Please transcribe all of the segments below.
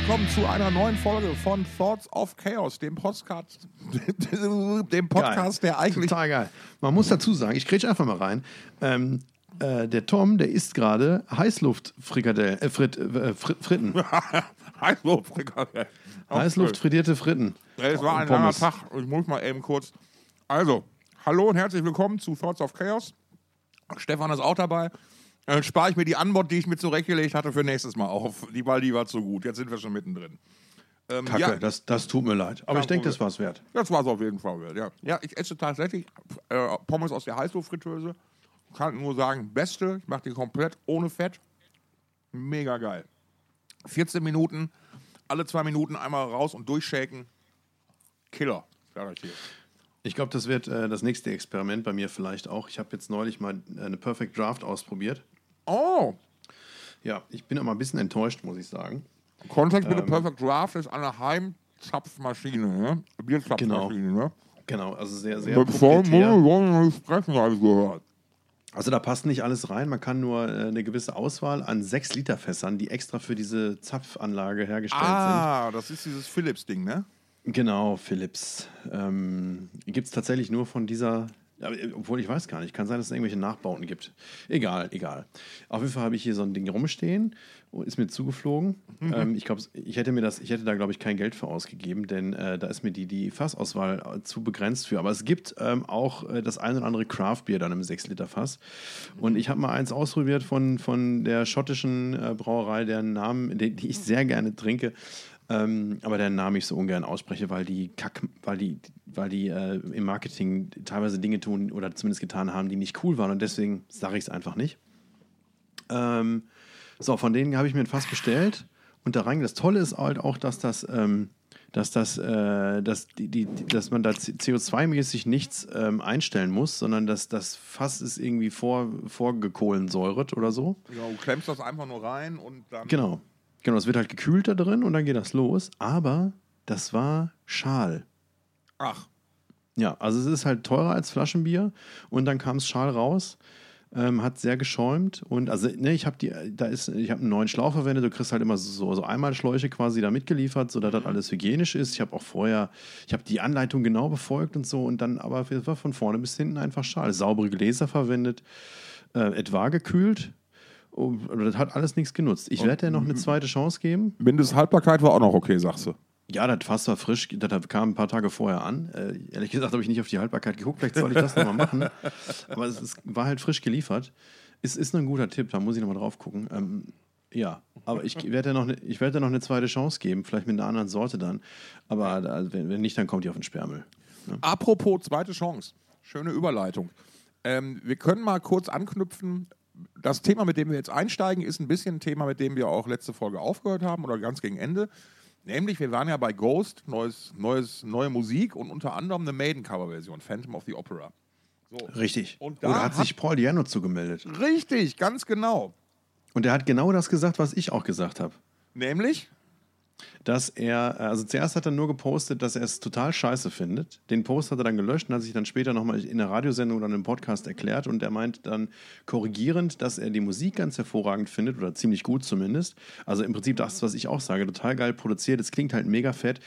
Willkommen zu einer neuen Folge von Thoughts of Chaos, dem Podcast, dem Podcast, der eigentlich. Total geil. Man muss dazu sagen, ich grätsch einfach mal rein. Ähm, äh, der Tom, der isst gerade Heißluftfrikadellen, äh, Frit, äh, Frit, Fritten. Heißluftfrikadellen. Heißluftfrittierte Fritten. Es war ein langer Tag. Ich muss mal eben kurz. Also, hallo und herzlich willkommen zu Thoughts of Chaos. Stefan ist auch dabei. Dann spare ich mir die Antwort, die ich mir zurechtgelegt hatte, für nächstes Mal auf. Die, die war zu gut. Jetzt sind wir schon mittendrin. Ähm, Kacke, ja, das, das tut mir leid. Aber Kein ich denke, das Problem. war's wert. Das war es auf jeden Fall wert, ja. Ja, ich esse tatsächlich äh, Pommes aus der Heißluftfritteuse. Kann nur sagen, beste. Ich mache die komplett ohne Fett. Mega geil. 14 Minuten, alle zwei Minuten einmal raus und durchshaken. Killer, sag ich dir. Ich glaube, das wird äh, das nächste Experiment bei mir vielleicht auch. Ich habe jetzt neulich mal eine Perfect Draft ausprobiert. Oh, Ja, ich bin aber ein bisschen enttäuscht, muss ich sagen. Kontext Ähm. mit Perfect Draft ist eine Heimzapfmaschine, ne? Bierzapfmaschine, ne? Genau, also sehr, sehr wollen wir nicht sprechen, habe ich gehört. Also da passt nicht alles rein. Man kann nur äh, eine gewisse Auswahl an 6 Liter Fässern, die extra für diese Zapfanlage hergestellt Ah, das ist dieses Philips-Ding, ne? sind. Genau, Philips. Ähm, Gibt es tatsächlich nur von dieser, ja, obwohl ich weiß gar nicht, kann sein, dass es irgendwelche Nachbauten gibt. Egal, egal. Auf jeden Fall habe ich hier so ein Ding rumstehen und ist mir zugeflogen. Ähm, ich glaube, ich hätte mir das, ich hätte da glaube ich kein Geld für ausgegeben, denn äh, da ist mir die, die Fassauswahl äh, zu begrenzt für. Aber es gibt ähm, auch äh, das ein oder andere Craft-Bier dann im 6-Liter-Fass. Und ich habe mal eins ausprobiert von, von der schottischen äh, Brauerei, deren Namen, die, die ich sehr gerne trinke. Ähm, aber deren Namen ich so ungern ausspreche, weil die Kack, weil die, weil die äh, im Marketing teilweise Dinge tun oder zumindest getan haben, die nicht cool waren und deswegen sage ich es einfach nicht. Ähm, so, von denen habe ich mir ein Fass bestellt und da rein. Das Tolle ist halt auch, dass das, ähm, dass das, äh, dass die, die, dass man da CO2-mäßig nichts ähm, einstellen muss, sondern dass das Fass ist irgendwie vor, vorgekohlensäuret oder so. Ja, du klemmst das einfach nur rein und dann. Genau. Genau, es wird halt gekühlt da drin und dann geht das los. Aber das war Schal. Ach, Ja, also es ist halt teurer als Flaschenbier und dann kam es Schal raus. Ähm, hat sehr geschäumt und also ne, ich habe die da ist ich habe einen neuen Schlauch verwendet. Du kriegst halt immer so so Einmalschläuche quasi da mitgeliefert, sodass das alles hygienisch ist. Ich habe auch vorher ich habe die Anleitung genau befolgt und so und dann aber es war von vorne bis hinten einfach Schal, saubere Gläser verwendet, äh, etwa gekühlt. Und das hat alles nichts genutzt. Ich werde dir noch eine zweite Chance geben. Mindesthaltbarkeit war auch noch okay, sagst du. Ja, das Fass war frisch, das kam ein paar Tage vorher an. Äh, ehrlich gesagt habe ich nicht auf die Haltbarkeit geguckt, vielleicht soll ich das nochmal machen. Aber es ist, war halt frisch geliefert. Es ist ein guter Tipp, da muss ich nochmal drauf gucken. Ähm, ja, aber ich werde dir noch, ne, dir noch eine zweite Chance geben, vielleicht mit einer anderen Sorte dann. Aber da, wenn, wenn nicht, dann kommt die auf den Sperrmüll. Apropos zweite Chance. Schöne Überleitung. Ähm, wir können mal kurz anknüpfen. Das Thema, mit dem wir jetzt einsteigen, ist ein bisschen ein Thema, mit dem wir auch letzte Folge aufgehört haben oder ganz gegen Ende. Nämlich, wir waren ja bei Ghost, neues, neues, neue Musik und unter anderem eine Maiden-Cover-Version, Phantom of the Opera. So. Richtig. Und da Oder hat hat- sich Paul Diano zugemeldet. Richtig, ganz genau. Und der hat genau das gesagt, was ich auch gesagt habe. Nämlich, dass er, also zuerst hat er nur gepostet, dass er es total scheiße findet. Den Post hat er dann gelöscht und hat sich dann später nochmal in einer Radiosendung oder einem Podcast erklärt und er meint dann korrigierend, dass er die Musik ganz hervorragend findet oder ziemlich gut zumindest. Also im Prinzip das, was ich auch sage, total geil produziert, es klingt halt mega fett.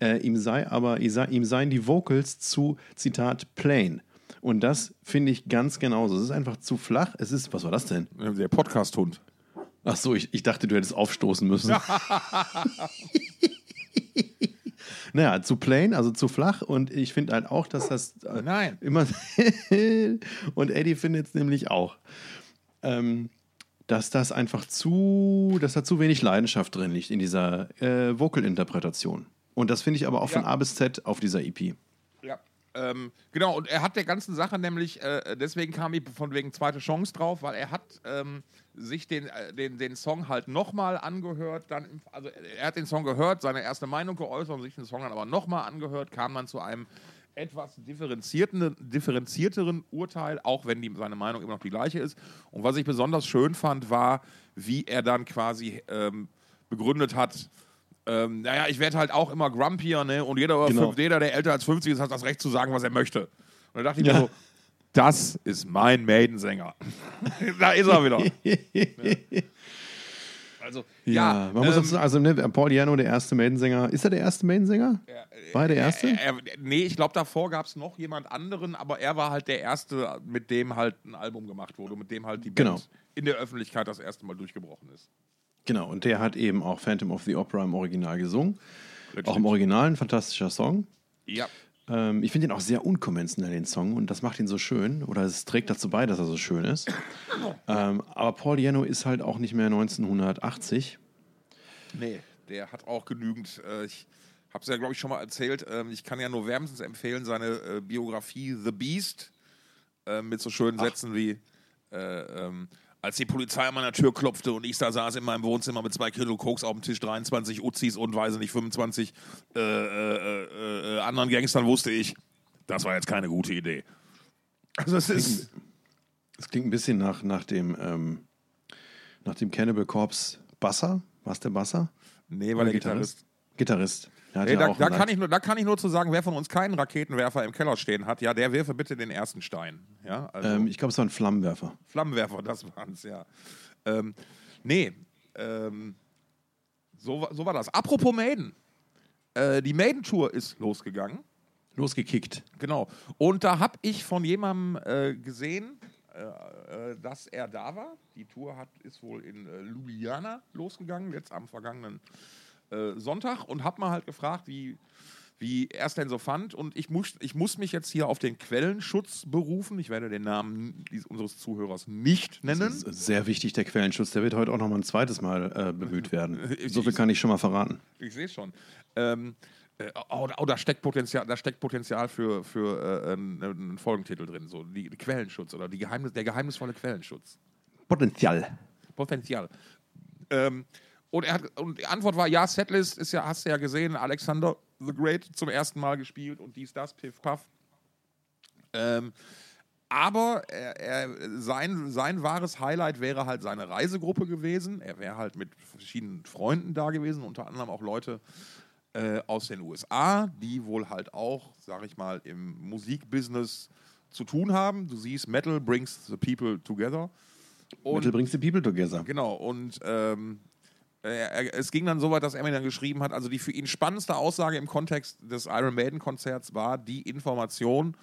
Äh, ihm sei aber, ihm sei- ihm seien die Vocals zu, Zitat, plain. Und das finde ich ganz genauso. Es ist einfach zu flach. Es ist, was war das denn? der Podcast-Hund. Ach so, ich, ich dachte, du hättest aufstoßen müssen. naja, zu plain, also zu flach. Und ich finde halt auch, dass das äh, Nein. immer. und Eddie findet es nämlich auch. Ähm, dass das einfach zu, dass da zu wenig Leidenschaft drin liegt in dieser äh, Vocal-Interpretation. Und das finde ich aber auch von Ja. A bis Z auf dieser EP. Ja. Ähm, genau, und er hat der ganzen Sache nämlich, äh, deswegen kam ich von wegen zweite Chance drauf, weil er hat ähm, sich den, äh, den, den Song halt nochmal angehört, dann, also er hat den Song gehört, seine erste Meinung geäußert und sich den Song dann aber nochmal angehört, kam dann zu einem etwas differenzierten, differenzierteren Urteil, auch wenn die, seine Meinung immer noch die gleiche ist. Und was ich besonders schön fand, war, wie er dann quasi ähm, begründet hat, ähm, naja, ich werde halt auch immer grumpier, ne? Und jeder, Genau. fünf, jeder, der älter als 50 ist, hat das Recht zu sagen, was er möchte. Und da dachte ich Ja. mir so, das ist mein Maidensänger. da ist er wieder. Also, Ja, ja, man muss ähm, dazu also ne, Paul Diano, der erste Maidensänger. Ist er der erste Maidensänger? War er der erste? Er, er, nee, ich glaube, davor gab es noch jemand anderen, aber er war halt der Erste, mit dem halt ein Album gemacht wurde, mit dem halt die Band Genau. in der Öffentlichkeit das erste Mal durchgebrochen ist. Genau, und der hat eben auch Phantom of the Opera im Original gesungen. Auch im Original ein fantastischer Song. Ja. Ähm, ich finde ihn auch sehr unkonventionell, den Song, und das macht ihn so schön, oder es trägt dazu bei, dass er so schön ist. ähm, aber Paul Diano ist halt auch nicht mehr 1980. Nee, der hat auch genügend. Äh, ich habe es ja, glaube ich, schon mal erzählt. Ähm, ich kann ja nur wärmstens empfehlen, seine äh, Biografie The Beast äh, mit so schönen Sätzen wie. Äh, ähm, als die Polizei an meiner Tür klopfte und ich da saß in meinem Wohnzimmer mit zwei Kilo Koks auf dem Tisch, 23 Uzis und weiß ich nicht, 25 äh, äh, äh, anderen Gangstern, wusste ich, das war jetzt keine gute Idee. Also es ist. Es klingt ein bisschen nach, nach dem, ähm, nach dem Cannibal Corpse Basser. War es der Basser? Nee, war der Gitarrist. Gitarrist. Ja da, da, kann ich nur, da kann ich nur zu sagen, wer von uns keinen Raketenwerfer im Keller stehen hat, ja, der wirfe bitte den ersten Stein. Ja, also ähm, ich glaube, es war ein Flammenwerfer. Flammenwerfer, das waren es, ja. Ähm, nee, ähm, so, so war das. Apropos Maiden. Äh, die Maiden-Tour ist losgegangen. Losgekickt. Genau. Und da habe ich von jemandem äh, gesehen, äh, äh, dass er da war. Die Tour hat, ist wohl in äh, Ljubljana losgegangen, jetzt am vergangenen äh, Sonntag. Und habe mal halt gefragt, wie, wie er es denn so fand. Und ich muss, ich muss mich jetzt hier auf den Quellenschutz berufen. Ich werde den Namen unseres Zuhörers nicht nennen. Das ist sehr wichtig, der Quellenschutz. Der wird heute auch noch mal ein zweites Mal äh, bemüht werden. So viel kann ich schon mal verraten. Ich sehe schon. Ähm, äh, oh, oh, da steckt Potenzial, da steckt Potenzial für, für äh, einen, einen Folgentitel drin. So die, die Quellenschutz oder die Geheimnis, der geheimnisvolle Quellenschutz. Potenzial. Potenzial. Ähm, und, er hat, und die Antwort war: Ja, Setlist ist ja, hast du ja gesehen, Alexander the Great zum ersten Mal gespielt und dies, das, Piff, Puff. Ähm, aber er, er, sein, sein wahres Highlight wäre halt seine Reisegruppe gewesen. Er wäre halt mit verschiedenen Freunden da gewesen, unter anderem auch Leute äh, aus den USA, die wohl halt auch, sag ich mal, im Musikbusiness zu tun haben. Du siehst, Metal brings the people together. Und Metal brings the people together. Genau, und ähm, er, es ging dann so weit, dass er mir dann geschrieben hat, also die für ihn spannendste Aussage im Kontext des Iron Maiden-Konzerts war die Information,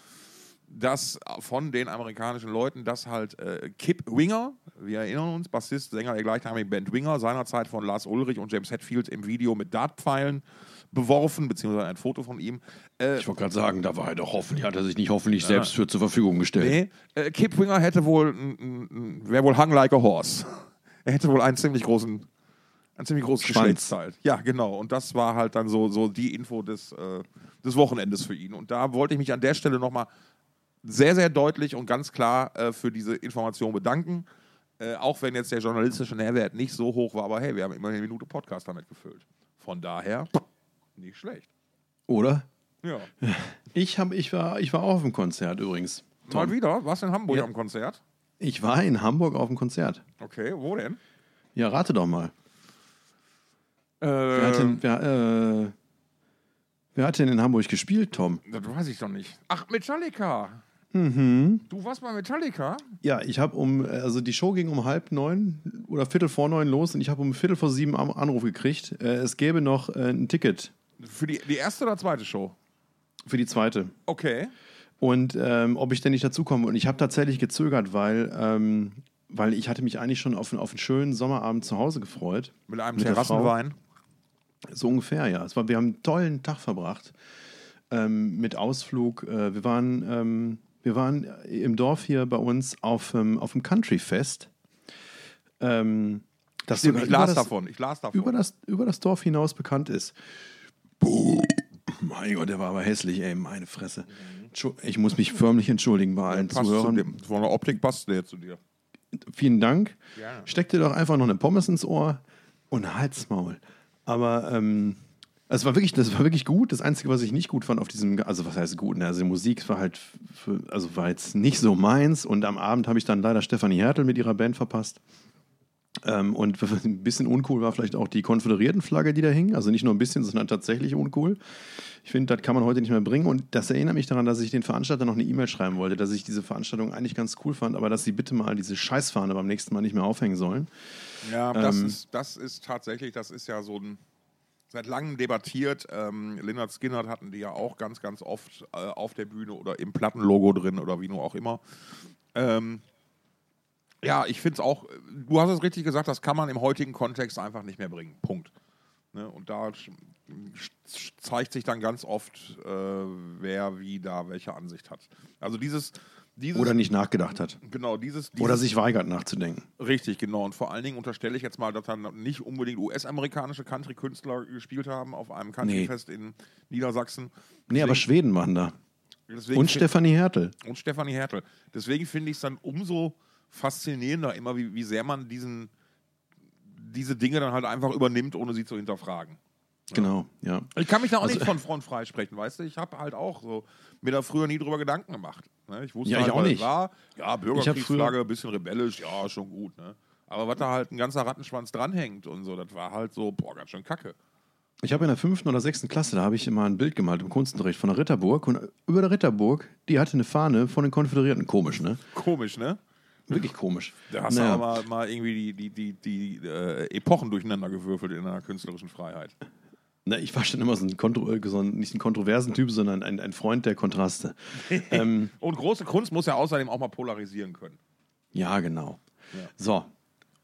dass von den amerikanischen Leuten, dass halt äh, Kip Winger, wir erinnern uns, Bassist, Sänger der gleichnamigen Band Winger, seinerzeit von Lars Ulrich und James Hetfield im Video mit Dartpfeilen beworfen, beziehungsweise ein Foto von ihm. Äh, Ich wollte gerade sagen, da war er doch hoffentlich, hat er sich nicht hoffentlich selbst für zur Verfügung gestellt. Nee, äh, Kip Winger hätte wohl, wäre wohl hung like a horse. Er hätte wohl einen ziemlich großen, ein ziemlich großes. Geschlechtsteil. Ja, genau. Und das war halt dann so, so die Info des, äh, des Wochenendes für ihn. Und da wollte ich mich an der Stelle nochmal sehr, sehr deutlich und ganz klar äh, für diese Information bedanken. Äh, auch wenn jetzt der journalistische Nährwert nicht so hoch war, aber hey, wir haben immerhin eine Minute Podcast damit gefüllt. Von daher nicht schlecht. Oder? Ja. Ich, hab, ich, war, ich war auch auf dem Konzert übrigens. Mal wieder, warst du in Hamburg Ja. am Konzert? Ich war in Hamburg auf dem Konzert. Okay, wo denn? Ja, rate doch mal. Äh, Wer hat, denn, wer, äh, wer hat denn in Hamburg gespielt, Tom? Das weiß ich doch nicht. Ach, Metallica. Mhm. Du warst bei Metallica? Ja, ich habe um, also die Show ging um halb neun oder viertel vor neun los und ich habe um viertel vor sieben Am- Anruf gekriegt. Äh, es gäbe noch äh, ein Ticket Für die, die erste oder zweite Show? für die zweite. Okay. Und ähm, ob ich denn nicht dazukomme. Und ich habe tatsächlich gezögert, weil, ähm, weil ich hatte mich eigentlich schon auf, einen- auf einen schönen Sommerabend zu Hause gefreut. Mit einem Mit Terrassenwein. So ungefähr, ja. Es war, wir haben einen tollen Tag verbracht ähm, mit Ausflug. Äh, wir, waren, ähm, wir waren im Dorf hier bei uns auf, ähm, auf dem Country-Fest. Ähm, das Stimmt, ich über las das, davon. Ich las davon. Über das, über das Dorf hinaus bekannt ist. Puh. Mein Gott, der war aber hässlich, ey, meine Fresse. Ich muss mich förmlich entschuldigen bei allen zu Zuhörern. dem. Von der Optik passt der zu dir. Vielen Dank. Gerne. Steck dir doch einfach noch eine Pommes ins Ohr und Halsmaul. Aber ähm, es war wirklich, das war wirklich gut. Das Einzige, was ich nicht gut fand auf diesem, also was heißt gut, ne? also die Musik war halt, für, also war jetzt nicht so meins. Und am Abend habe ich dann leider Stefanie Hertel mit ihrer Band verpasst. Ähm, und ein bisschen uncool war vielleicht auch die Konföderiertenflagge, die da hing. Also nicht nur ein bisschen, sondern tatsächlich uncool. Ich finde, das kann man heute nicht mehr bringen. Und das erinnert mich daran, dass ich den Veranstalter noch eine E-Mail schreiben wollte, dass ich diese Veranstaltung eigentlich ganz cool fand, aber dass sie bitte mal diese Scheißfahne beim nächsten Mal nicht mehr aufhängen sollen. Ja, das, ähm, ist, das ist tatsächlich, das ist ja so ein seit langem debattiert. Ähm, Leonard Skinner hatten die ja auch ganz, ganz oft äh, auf der Bühne oder im Plattenlogo drin oder wie nur auch immer. Ähm, ja, ich finde es auch, du hast es richtig gesagt, das kann man im heutigen Kontext einfach nicht mehr bringen. Punkt. Ne? Und da zeigt sich dann ganz oft, äh, wer wie da welche Ansicht hat. Also dieses, dieses, Oder nicht nachgedacht hat. Genau, dieses, dieses, Oder sich weigert nachzudenken. Richtig, genau. Und vor allen Dingen unterstelle ich jetzt mal, dass dann nicht unbedingt US-amerikanische Country-Künstler gespielt haben auf einem Country-Fest nee. in Niedersachsen. Deswegen, nee, aber Schweden waren da. und Stefanie Hertel. Und Stefanie Hertel. Deswegen finde ich es dann umso faszinierender immer, wie, wie sehr man diesen, diese Dinge dann halt einfach übernimmt, ohne sie zu hinterfragen. Genau, ja. Ich kann mich da auch also, nicht von Front freisprechen, weißt du? Ich habe halt auch so mir da früher nie drüber Gedanken gemacht. Ne? Ich wusste ja, halt, ich auch nicht. war. Ja, Bürgerkriegsflagge, ein bisschen rebellisch, ja, schon gut. Ne? Aber was da halt ein ganzer Rattenschwanz dranhängt und so, das war halt so, boah, ganz schön kacke. Ich habe in der fünften oder sechsten Klasse, da habe ich immer ein Bild gemalt im Kunstunterricht von der Ritterburg. Und über der Ritterburg, die hatte eine Fahne von den Konföderierten. Komisch, ne? Komisch, ne? Wirklich komisch. Da hast naja. du aber mal, irgendwie die, die, die, die äh, Epochen durcheinander gewürfelt in der künstlerischen Freiheit. Na, ich war schon immer so ein, Kontro äh, so ein nicht ein kontroversen Typ, sondern ein, ein Freund der Kontraste. ähm, Und große Kunst muss ja außerdem auch mal polarisieren können. Ja, genau. Ja. So,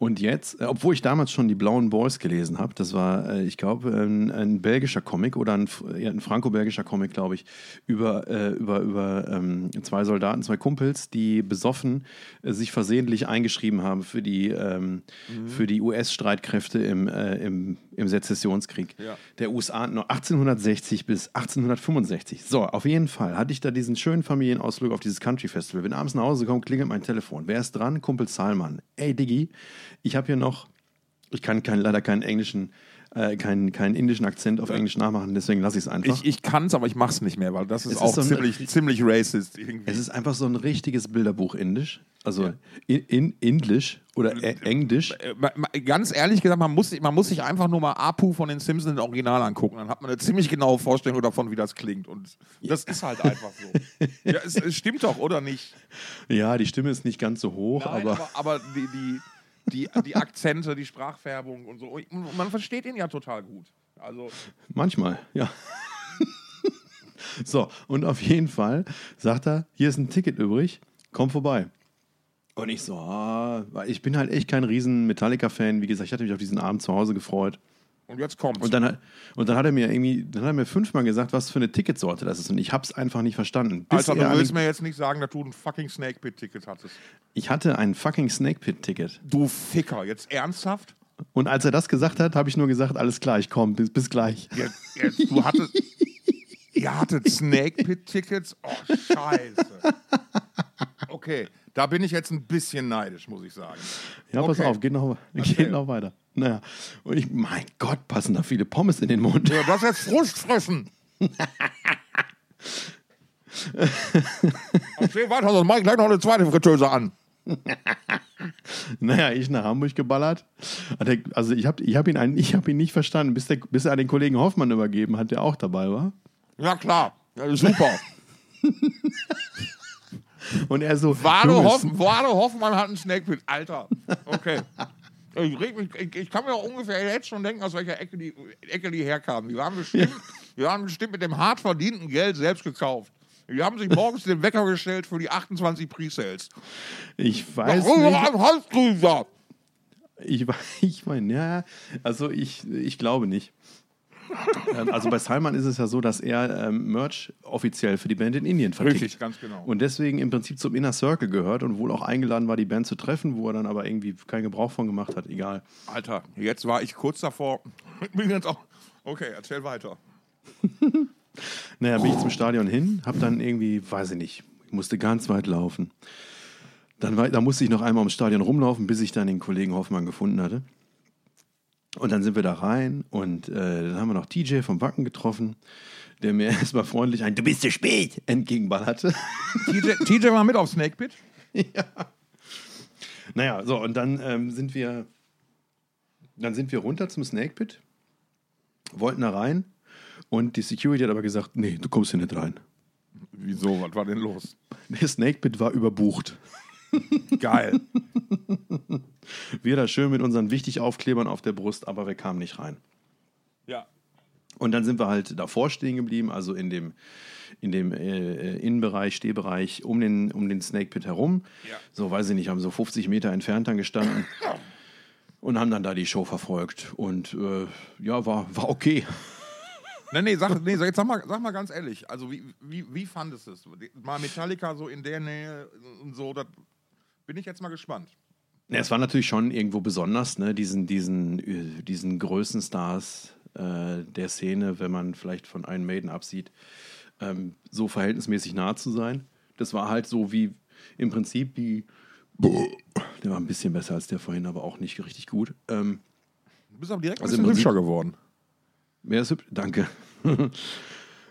und jetzt, äh, obwohl ich damals schon die Blauen Boys gelesen habe, das war, äh, ich glaube, ein, ein, belgischer Comic oder ein, ein franco-belgischer Comic, glaube ich, über, äh, über, über ähm, zwei Soldaten, zwei Kumpels, die besoffen äh, sich versehentlich eingeschrieben haben für die, ähm, mhm. die US-Streitkräfte im, äh, im, im Sezessionskrieg ja. der USA 1860 bis 1865. So, auf jeden Fall hatte ich da diesen schönen Familienausflug auf dieses Country Festival. Bin abends nach Hause gekommen, klingelt mein Telefon. Wer ist dran? Kumpel Salman. Ey, Diggi, ich habe hier noch, ich kann kein, leider keinen englischen, äh, keinen, keinen indischen Akzent auf Englisch nachmachen, deswegen lasse ich es einfach. Ich, ich kann es, aber ich mache es nicht mehr, weil das ist es auch ist so ziemlich, ein, ziemlich racist. Irgendwie. Es ist einfach so ein richtiges Bilderbuch Indisch. Also ja. in, in Indisch oder äh, Englisch. Ganz ehrlich gesagt, man muss, man muss sich einfach nur mal Apu von den Simpsons im Original angucken. Dann hat man eine ziemlich genaue Vorstellung davon, wie das klingt. Und das ja. ist halt einfach so. ja, es, es, stimmt doch, oder nicht? Ja, die Stimme ist nicht ganz so hoch, Nein, aber. Aber, aber die, die die, die Akzente, die Sprachfärbung und so. Und man versteht ihn ja total gut. Also Manchmal, ja. so, und auf jeden Fall sagt er, hier ist ein Ticket übrig, komm vorbei. Und ich so, ah, ich bin halt echt kein riesen Metallica-Fan. Wie gesagt, ich hatte mich auf diesen Abend zu Hause gefreut. Und jetzt kommt's. Und dann, und dann hat er mir irgendwie, dann hat er mir fünfmal gesagt, was für eine Ticketsorte das ist. Und ich hab's einfach nicht verstanden. Alter, du willst mir jetzt nicht sagen, dass du ein fucking Snake Pit-Ticket hattest. Ich hatte ein fucking Snake Pit-Ticket. Du Ficker, jetzt ernsthaft? Und als er das gesagt hat, habe ich nur gesagt, alles klar, ich komme, bis, bis gleich. Jetzt, jetzt, du hattest, ihr hattet Snake Pit-Tickets? Oh, scheiße. Okay, da bin ich jetzt ein bisschen neidisch, muss ich sagen. Ja, pass auf, geht noch, geht noch weiter. Naja, und ich, mein Gott, passen da viele Pommes in den Mund. Ja, das ist jetzt Frust fressen. Erzähl weiter, sonst mach ich gleich noch eine zweite Fritteuse an. naja, ich nach Hamburg geballert. Also ich habe ich hab ihn, hab ihn nicht verstanden, bis, der, bis er an den Kollegen Hoffmann übergeben hat, der auch dabei war. Ja klar, ja, super. Und er so. Wade, Hoff, Hoffmann hat einen Snake Pit. Alter. Okay. Ich, ich, ich, kann mir auch ungefähr jetzt schon denken, aus welcher Ecke die, Ecke die herkamen. Die waren, bestimmt, die waren bestimmt mit dem hart verdienten Geld selbst gekauft. Die haben sich morgens den Wecker gestellt für die 28 Presales. Ich weiß Warum nicht. Ich, ich meine, ja, also ich, ich glaube nicht. Ähm, also bei Salman ist es ja so, dass er ähm, Merch offiziell für die Band in Indien verkauft. Richtig, ganz genau. Und deswegen im Prinzip zum Inner Circle gehört und wohl auch eingeladen war, die Band zu treffen, wo er dann aber irgendwie keinen Gebrauch von gemacht hat. Egal. Alter, jetzt war ich kurz davor. bin jetzt auch. Okay, erzähl weiter. naja, bin ich zum Stadion hin, hab dann irgendwie, weiß ich nicht, musste ganz weit laufen. Dann da musste ich noch einmal ums Stadion rumlaufen, bis ich dann den Kollegen Hoffmann gefunden hatte. Und dann sind wir da rein und äh, dann haben wir noch TJ vom Wacken getroffen, der mir erstmal freundlich ein Du bist zu spät entgegenballerte. TJ, TJ war mit auf Snake Pit? ja. Naja, so, und dann ähm, sind wir Dann sind wir runter zum Snake Pit, wollten da rein und die Security hat aber gesagt, nee, du kommst hier nicht rein. Wieso? Was war denn los? Der Snake Pit war überbucht. Geil. Wir da schön mit unseren Wichtig-Aufklebern auf der Brust, aber wir kamen nicht rein. ja. Und dann sind wir halt davor stehen geblieben, also in dem, in dem äh, Innenbereich, Stehbereich um den, um den Snake Pit herum. Ja. So, weiß ich nicht, haben so 50 Meter entfernt dann gestanden und haben dann da die Show verfolgt. Und äh, ja, war, war okay. Nee, nee, sag, nee, jetzt sag mal, sag mal ganz ehrlich, also wie, wie, wie fandest du es? Mal Metallica so in der Nähe und so, das bin ich jetzt mal gespannt. Ja, es war natürlich schon irgendwo besonders, ne? diesen, diesen, äh, diesen Größenstars äh, der Szene, wenn man vielleicht von Iron Maiden absieht, ähm, so verhältnismäßig nah zu sein. Das war halt so wie im Prinzip wie. Der war ein bisschen besser als der vorhin, aber auch nicht richtig gut. Ähm, Du bist aber direkt ein Also im bisschen hübscher geworden. wer ist hübsch? Danke.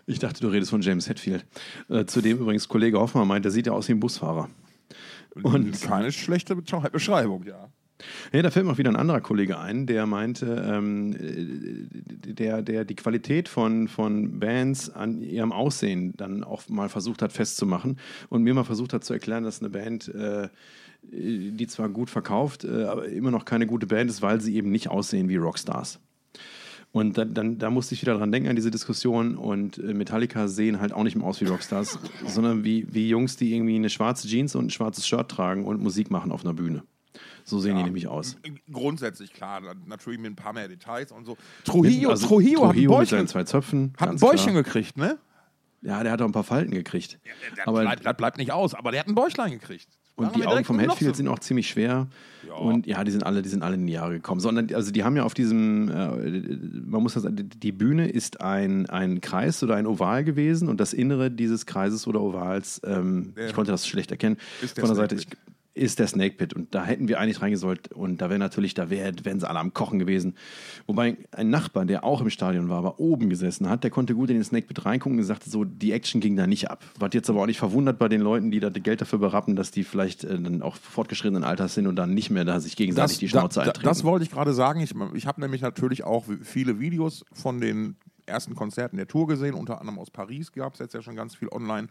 Ich dachte, du redest von James Hetfield. Äh, zudem übrigens Kollege Hoffmann meint, der sieht ja aus wie ein Busfahrer. Und- keine schlechte Beschrei- Beschreibung, ja. Ja, da fällt mir auch wieder ein anderer Kollege ein, der meinte, ähm, äh, der, der die Qualität von, von Bands an ihrem Aussehen dann auch mal versucht hat festzumachen und mir mal versucht hat zu erklären, dass eine Band, äh, die zwar gut verkauft, äh, aber immer noch keine gute Band ist, weil sie eben nicht aussehen wie Rockstars. Und dann, dann, da musste ich wieder dran denken an diese Diskussion. Und äh, Metallica sehen halt auch nicht mehr aus wie Rockstars, sondern wie, wie Jungs, die irgendwie eine schwarze Jeans und ein schwarzes Shirt tragen und Musik machen auf einer Bühne. So sehen die nämlich aus. Grundsätzlich klar, natürlich mit ein paar mehr Details und so. Trujillo, Also, Trujillo, hat ein mit Bäuchchen, seinen zwei Zöpfen. hat ein Bäuchchen klar. gekriegt, ne? Ja, der hat auch ein paar Falten gekriegt. Das, aber bleibt, das bleibt nicht aus, aber der hat ein Bäuchlein gekriegt. Und die Augen vom so- sind auch ziemlich schwer. Ja. Und ja, die sind alle, die sind alle in die Jahre gekommen. Sondern, also die haben ja auf diesem, äh, man muss das sagen, die Bühne ist ein, ein Kreis oder ein Oval gewesen und das Innere dieses Kreises oder Ovals, ähm, ich konnte das schlecht erkennen, Ist der von der Seite ich, ist der Snake Pit. Und da hätten wir eigentlich reingesollt und da wäre natürlich, da wär, wären sie alle am Kochen gewesen. Wobei ein Nachbar, der auch im Stadion war, aber oben gesessen hat, der konnte gut in den Snake Pit reingucken und sagte so, die Action ging da nicht ab. Was jetzt aber auch nicht verwundert bei den Leuten, die da Geld dafür berappen, dass die vielleicht äh, dann auch fortgeschrittenen Alters sind und dann nicht mehr da sich gegenseitig die Schnauze da, eintreten. das wollte ich gerade sagen. Ich, ich habe nämlich natürlich auch viele Videos von den ersten Konzerten der Tour gesehen, unter anderem aus Paris gab es jetzt ja schon ganz viel online.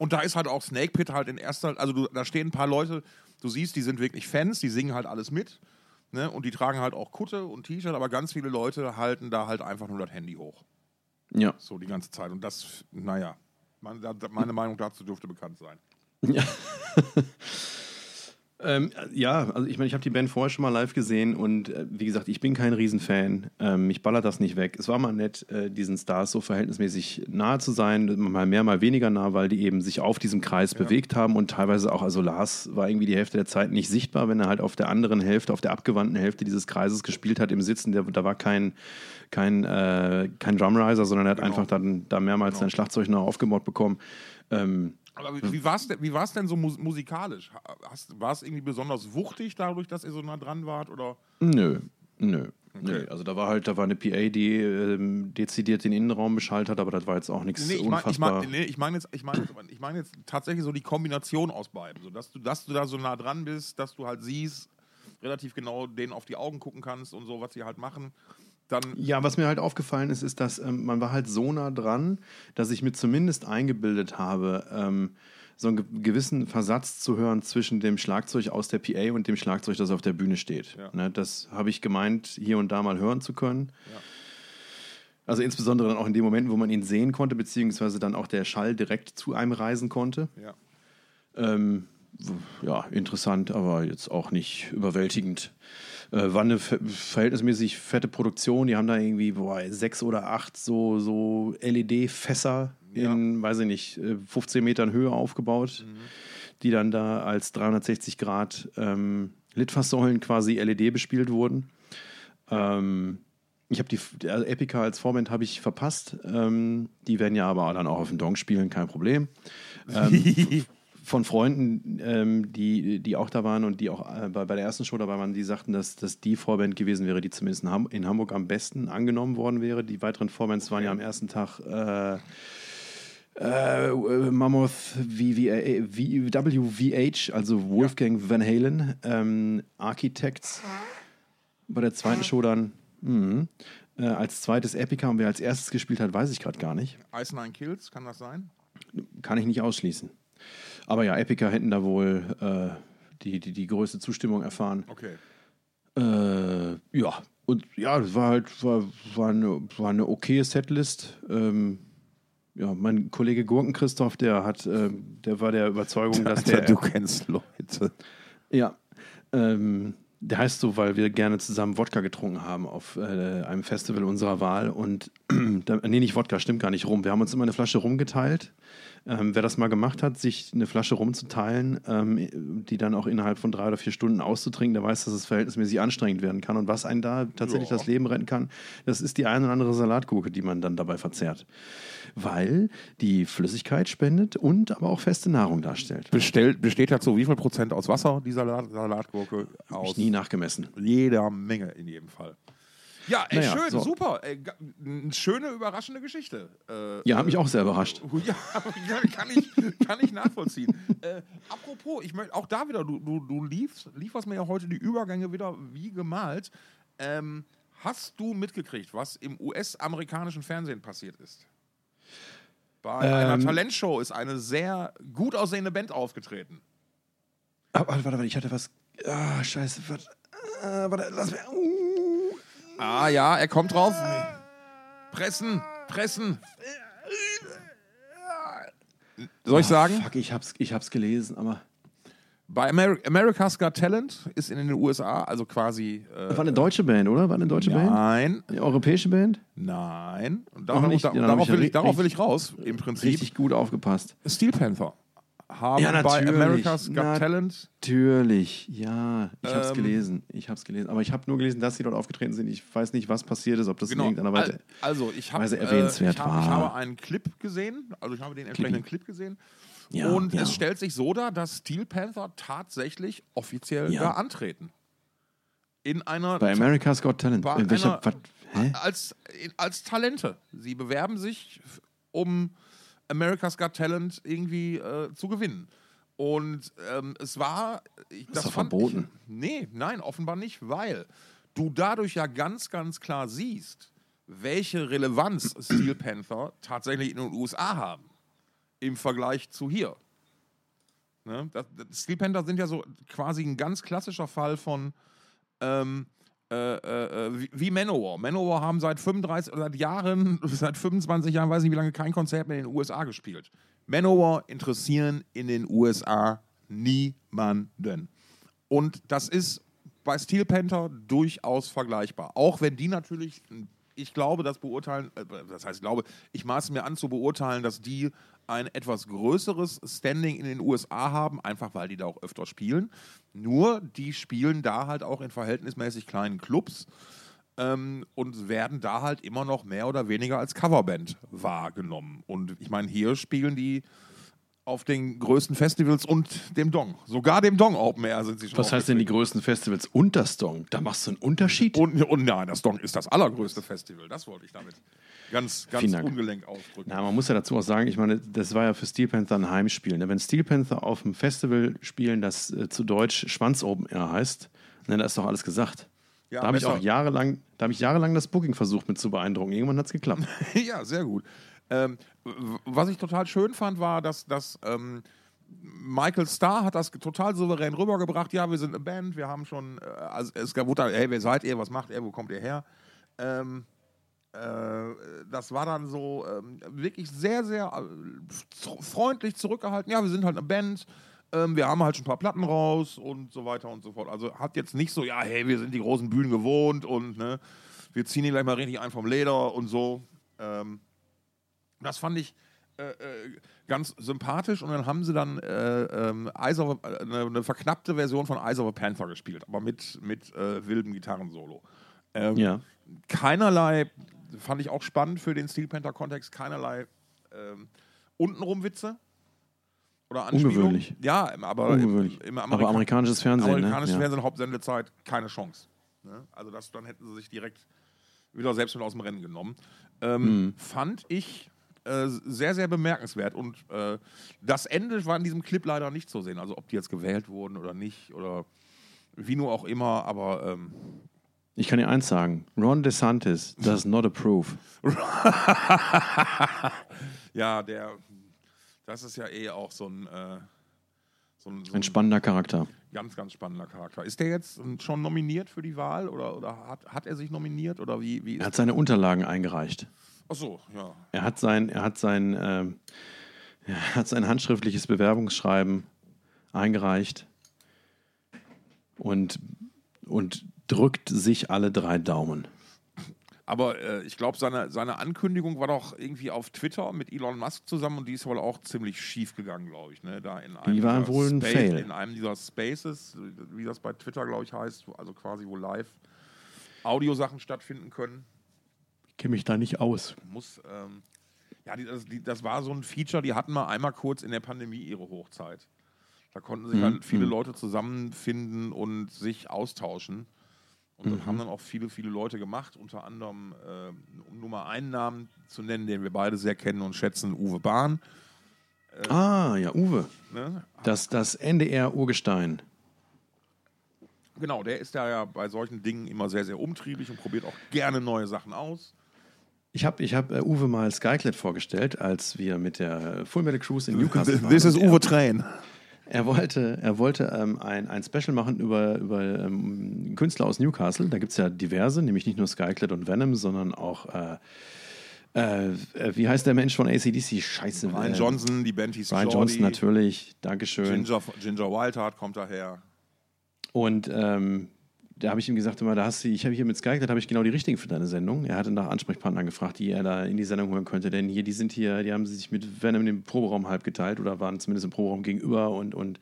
Und da ist halt auch Snake Pit halt in erster, also du, da stehen ein paar Leute, du siehst, die sind wirklich Fans, die singen halt alles mit. Ne? Und die tragen halt auch Kutte und T-Shirt, aber ganz viele Leute halten da halt einfach nur das Handy hoch. ja. So die ganze Zeit. Und das, naja, meine, meine Meinung dazu dürfte bekannt sein. Ähm, ja, also ich meine, ich habe die Band vorher schon mal live gesehen und äh, wie gesagt, ich bin kein Riesenfan. Ähm, mich ballert das nicht weg. Es war mal nett, äh, diesen Stars so verhältnismäßig nahe zu sein, mal mehr, mal weniger nah, weil die eben sich auf diesem Kreis bewegt haben und teilweise auch, also Lars war irgendwie die Hälfte der Zeit nicht sichtbar, wenn er halt auf der anderen Hälfte, auf der abgewandten Hälfte dieses Kreises gespielt hat im Sitzen. Der, da war kein, kein, äh, kein Drumriser, sondern er hat Genau. einfach dann da mehrmals sein Schlagzeug noch aufgebaut bekommen. Ähm, Aber wie, wie war es denn, wie war's denn so mus musikalisch? War es irgendwie besonders wuchtig dadurch, dass ihr so nah dran wart? Oder? Nö, nö. Nö, also da war halt, da war eine PA, die ähm, dezidiert den Innenraum beschaltet hat, aber das war jetzt auch nichts Nee, ich meine ich unfassbar. mein, nee, ich mein jetzt, ich mein jetzt, ich mein jetzt tatsächlich so die Kombination aus beiden. So, dass, du, dass du da so nah dran bist, dass du halt siehst, relativ genau denen auf die Augen gucken kannst und so, was sie halt machen. Dann, Ja, was mir halt aufgefallen ist, ist, dass ähm, man war halt so nah dran, dass ich mir zumindest eingebildet habe, ähm, so einen ge gewissen Versatz zu hören zwischen dem Schlagzeug aus der PA und dem Schlagzeug, das auf der Bühne steht. Ja. Ne, das habe ich gemeint, hier und da mal hören zu können. Ja. Also insbesondere dann auch in den Momenten, wo man ihn sehen konnte, beziehungsweise dann auch der Schall direkt zu einem reisen konnte. ja. Ähm, ja, interessant, aber jetzt auch nicht überwältigend. Äh, war eine ver verhältnismäßig fette Produktion. Die haben da irgendwie boah, sechs oder acht so, so LED-Fässer in, weiß ich nicht, äh, 15 Metern Höhe aufgebaut, die dann da als 360 Grad ähm, Litfaßsäulen quasi LED bespielt wurden. Ähm, ich habe die also Epica als Vorband habe ich verpasst. Ähm, die werden ja aber dann auch auf dem Dong spielen, kein Problem. Ähm, von Freunden, ähm, die, die auch da waren und die auch äh, bei, bei der ersten Show dabei waren, die sagten, dass das die Vorband gewesen wäre, die zumindest in, Ham in Hamburg am besten angenommen worden wäre. Die weiteren Vorbands waren ja am ersten Tag äh, äh, Mammoth VVA, WVH, also Wolfgang Van Halen, ähm, Architects, bei der zweiten Show dann mh, äh, als zweites Epica und wer als erstes gespielt hat, weiß ich gerade gar nicht. Ice Nine Kills, kann das sein? Kann ich nicht ausschließen. Aber ja, Epica hätten da wohl äh, die, die, die größte Zustimmung erfahren. Okay. Äh, ja, und ja, das war halt war, war, eine, war eine okaye Setlist. Ähm, ja, mein Kollege Gurken Christoph, der hat, ähm, der war der Überzeugung, dass der. du kennst Leute. Ja, ähm, der heißt so, weil wir gerne zusammen Wodka getrunken haben auf äh, einem Festival unserer Wahl. Und, nee, nicht Wodka, stimmt gar nicht rum. Wir haben uns immer eine Flasche rumgeteilt. Ähm, wer das mal gemacht hat, sich eine Flasche rumzuteilen, ähm, die dann auch innerhalb von drei oder vier Stunden auszutrinken, der weiß, dass es verhältnismäßig anstrengend werden kann. Und was einen da tatsächlich Ja. das Leben retten kann, das ist die eine oder andere Salatgurke, die man dann dabei verzehrt. Weil die Flüssigkeit spendet und aber auch feste Nahrung darstellt. Bestellt, besteht dazu wie viel Prozent aus Wasser, die Salat, Salatgurke? Hab ich Aus nie nachgemessen. jeder Menge in jedem Fall. Ja, ey, Naja, schön, so. super. Ey, eine schöne, überraschende Geschichte. Äh, Ja, hat mich auch sehr überrascht. Ja, kann, ich, kann ich nachvollziehen. äh, apropos, ich möchte auch da wieder, du, du, du liefst, lieferst mir ja heute die Übergänge wieder wie gemalt. Ähm, hast du mitgekriegt, was im US-amerikanischen Fernsehen passiert ist? Bei einer Ähm. Talentshow ist eine sehr gut aussehende Band aufgetreten. Ah, warte, warte, warte, ich hatte was. Ah, scheiße. Warte, ah, warte lass mir. Uh. Ah ja, er kommt drauf. Pressen, pressen. Soll ich sagen? Fuck, ich hab's, ich hab's gelesen, aber. Bei Ameri America's Got Talent ist in den USA, also quasi. Äh, War eine deutsche Band, oder? War eine deutsche Band? nein, Eine europäische Band? nein. Und darauf, nicht? da, darauf, will ich, darauf will ich raus. Im Prinzip Richtig gut aufgepasst. Steel Panther haben Ja, bei. America's Got Talent. Natürlich, ja. Ich hab's Ähm. gelesen. Ich hab's gelesen. Aber ich habe nur gelesen, dass sie dort aufgetreten sind. Ich weiß nicht, was passiert ist, ob das Genau. in irgendeiner Weise. Al- Also, ich habe Weise äh, erwähnenswert ich hab, war. ich habe einen Clip gesehen, also ich habe den entsprechenden Clip gesehen. Ja, und ja. es stellt sich so dar, dass Steel Panther tatsächlich offiziell Ja. da antreten. In einer Bei America's Got Talent. Bei In welcher, einer- was, als, als Talente. Sie bewerben sich, um America's Got Talent irgendwie äh, zu gewinnen. Und ähm, es war. Ich, ist doch fand verboten. Ich, nee, nein, offenbar nicht, weil du dadurch ja ganz, ganz klar siehst, welche Relevanz Steel Panther tatsächlich in den USA haben. Im Vergleich zu hier. Ne? Das, das Steel Panther sind ja so quasi ein ganz klassischer Fall von ähm, äh, äh, äh, wie, Manowar. Manowar haben seit 35 oder seit Jahren, seit 25 Jahren, weiß nicht wie lange, kein Konzert mehr in den USA gespielt. Manowar interessieren in den USA niemanden. Und das ist bei Steel Panther durchaus vergleichbar. Auch wenn die natürlich, ich glaube, das beurteilen, äh, das heißt, ich glaube, ich maße mir an zu beurteilen, dass die ein etwas größeres Standing in den USA haben, einfach weil die da auch öfter spielen. Nur, die spielen da halt auch in verhältnismäßig kleinen Clubs ähm, und werden da halt immer noch mehr oder weniger als Coverband wahrgenommen. Und ich meine, hier spielen die auf den größten Festivals und dem Dong. Sogar dem Dong Open Air sind sie schon Was heißt denn die größten Festivals und das Dong? Da machst du einen Unterschied? Und, und nein, das Dong ist das allergrößte Festival. Das wollte ich damit ganz, ganz ungelenk ausdrücken. Na, man muss ja dazu auch sagen, ich meine, das war ja für Steel Panther ein Heimspiel. Ne? Wenn Steel Panther auf einem Festival spielen, das äh, zu Deutsch Schwanz Open Air heißt, ne, da ist doch alles gesagt. Ja, da habe ich auch jahrelang, da habe ich jahrelang das Booking versucht mit zu beeindrucken. Irgendwann hat es geklappt. ja, sehr gut. Ähm, was ich total schön fand, war, dass, dass ähm, Michael Starr hat das total souverän rübergebracht. Ja, wir sind eine Band, wir haben schon, äh, also es gab, wurde, hey, wer seid ihr, was macht ihr, wo kommt ihr her? Ähm, äh, das war dann so ähm, wirklich sehr, sehr äh, freundlich zurückgehalten. Ja, wir sind halt eine Band, ähm, wir haben halt schon ein paar Platten raus und so weiter und so fort. Also hat jetzt nicht so, ja, hey, wir sind die großen Bühnen gewohnt und ne, wir ziehen hier gleich mal richtig ein vom Leder und so. Ähm, das fand ich äh, äh, ganz sympathisch und dann haben sie dann äh, ähm, äh, eine, eine verknappte Version von Eyes of a Panther gespielt, aber mit, mit äh, wildem Gitarrensolo. Ähm, ja. Keinerlei, fand ich auch spannend für den Steel Panther-Kontext, keinerlei ähm, untenrum Witze oder. Ungewöhnlich. Ja, aber Ungewöhnlich. im, im Aber Amerika amerikanisches Fernsehen, amerikanisches ne? Ja. Fernsehen, Hauptsendezeit, keine Chance. Ne? Also das, dann hätten sie sich direkt wieder selbst mit aus dem Rennen genommen. Ähm, Mhm. Fand ich äh, sehr, sehr bemerkenswert. Und äh, das Ende war in diesem Clip leider nicht zu sehen. Also ob die jetzt gewählt wurden oder nicht oder wie nur auch immer. Aber ähm, Ich kann dir eins sagen: Ron DeSantis does not approve. Ja, der, das ist ja eh auch so ein, äh, so ein, so Ein spannender Charakter. ganz, ganz spannender Charakter. Ist der jetzt schon nominiert für die Wahl oder, oder hat, hat er sich nominiert oder wie? wie Er hat seine Unterlagen eingereicht. Ach so, ja. Er hat sein, er hat sein, ähm, er hat sein handschriftliches Bewerbungsschreiben eingereicht und, und drückt sich alle drei Daumen. Aber äh, ich glaube, seine, seine Ankündigung war doch irgendwie auf Twitter mit Elon Musk zusammen und die ist wohl auch ziemlich schief gegangen, glaube ich. Ne? Da in einem Die war dieser wohl ein Space- Fail. In einem dieser Spaces, wie das bei Twitter, glaube ich, heißt, also quasi wo live Audiosachen stattfinden können. Ich kenne mich da nicht aus. muss, ähm, ja, die, das, die, das war so ein Feature, die hatten mal einmal kurz in der Pandemie ihre Hochzeit. Da konnten sich Mhm, halt viele mhm. Leute zusammenfinden und sich austauschen. Und Mhm. das haben dann auch viele, viele Leute gemacht, unter anderem, äh, um nur mal einen Namen zu nennen, den wir beide sehr kennen und schätzen, Uwe Bahn. Ah, ja, Uwe. Ne? Das, das NDR-Urgestein. Genau, der ist da ja bei solchen Dingen immer sehr, sehr umtriebig und probiert auch gerne neue Sachen aus. Ich habe ich hab, äh, Uwe mal Skyclad vorgestellt, als wir mit der Full Metal Cruise in Newcastle waren. This is Und er- Uwe Train. Er wollte, er wollte ähm, ein, ein Special machen über, über ähm, Künstler aus Newcastle. Da gibt es ja diverse, nämlich nicht nur Skyclad und Venom, sondern auch, äh, äh, wie heißt der Mensch von ACDC? Scheiße. Brian äh, Johnson, die Band hieß Brian Jordi. Johnson natürlich, Dankeschön. Ginger, Ginger Wildheart kommt daher. Und ähm, da habe ich ihm gesagt, immer, da hast du, ich habe hier mit Skyclad habe ich genau die richtigen für deine Sendung. Er hatte nach Ansprechpartnern gefragt, die er da in die Sendung holen könnte, denn hier, die sind hier, die haben sich mit Venom im Proberaum halb geteilt oder waren zumindest im Proberaum gegenüber und, und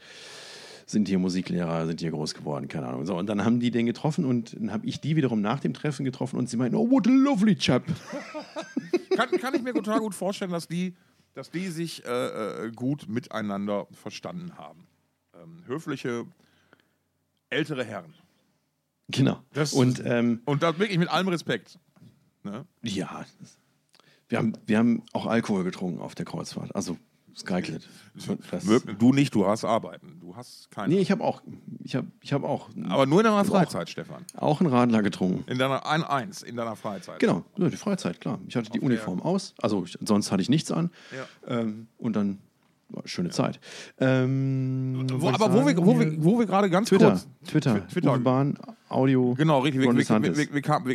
sind hier Musiklehrer, sind hier groß geworden, keine Ahnung. So, und dann haben die den getroffen und dann habe ich die wiederum nach dem Treffen getroffen und sie meinten, oh, what a lovely chap. kann, kann ich mir total gut vorstellen, dass die, dass die sich äh, äh, gut miteinander verstanden haben. Ähm, höfliche, ältere Herren. Genau. Das- und ähm, Und das wirklich mit allem Respekt. Ne? ja, wir haben, wir haben auch Alkohol getrunken auf der Kreuzfahrt, also Mög- Du nicht, du hast Arbeiten. Du hast keine. Nee, ich habe auch, ich habe ich hab auch, Aber nur in deiner Freizeit, Stefan. auch einen Radler getrunken. In deiner ein Eins, in deiner Freizeit. Genau, die Freizeit, klar. Ich hatte die Auf Uniform aus, also ich, sonst hatte ich nichts an. Ja. Ähm, und dann schöne Zeit. Ähm, Wo, aber wo wir, wo, wir, wo wir gerade ganz Twitter, kurz. Twitter, Twi- Twitter. Bahn, Audio. Genau, richtig. Ron DeSantis.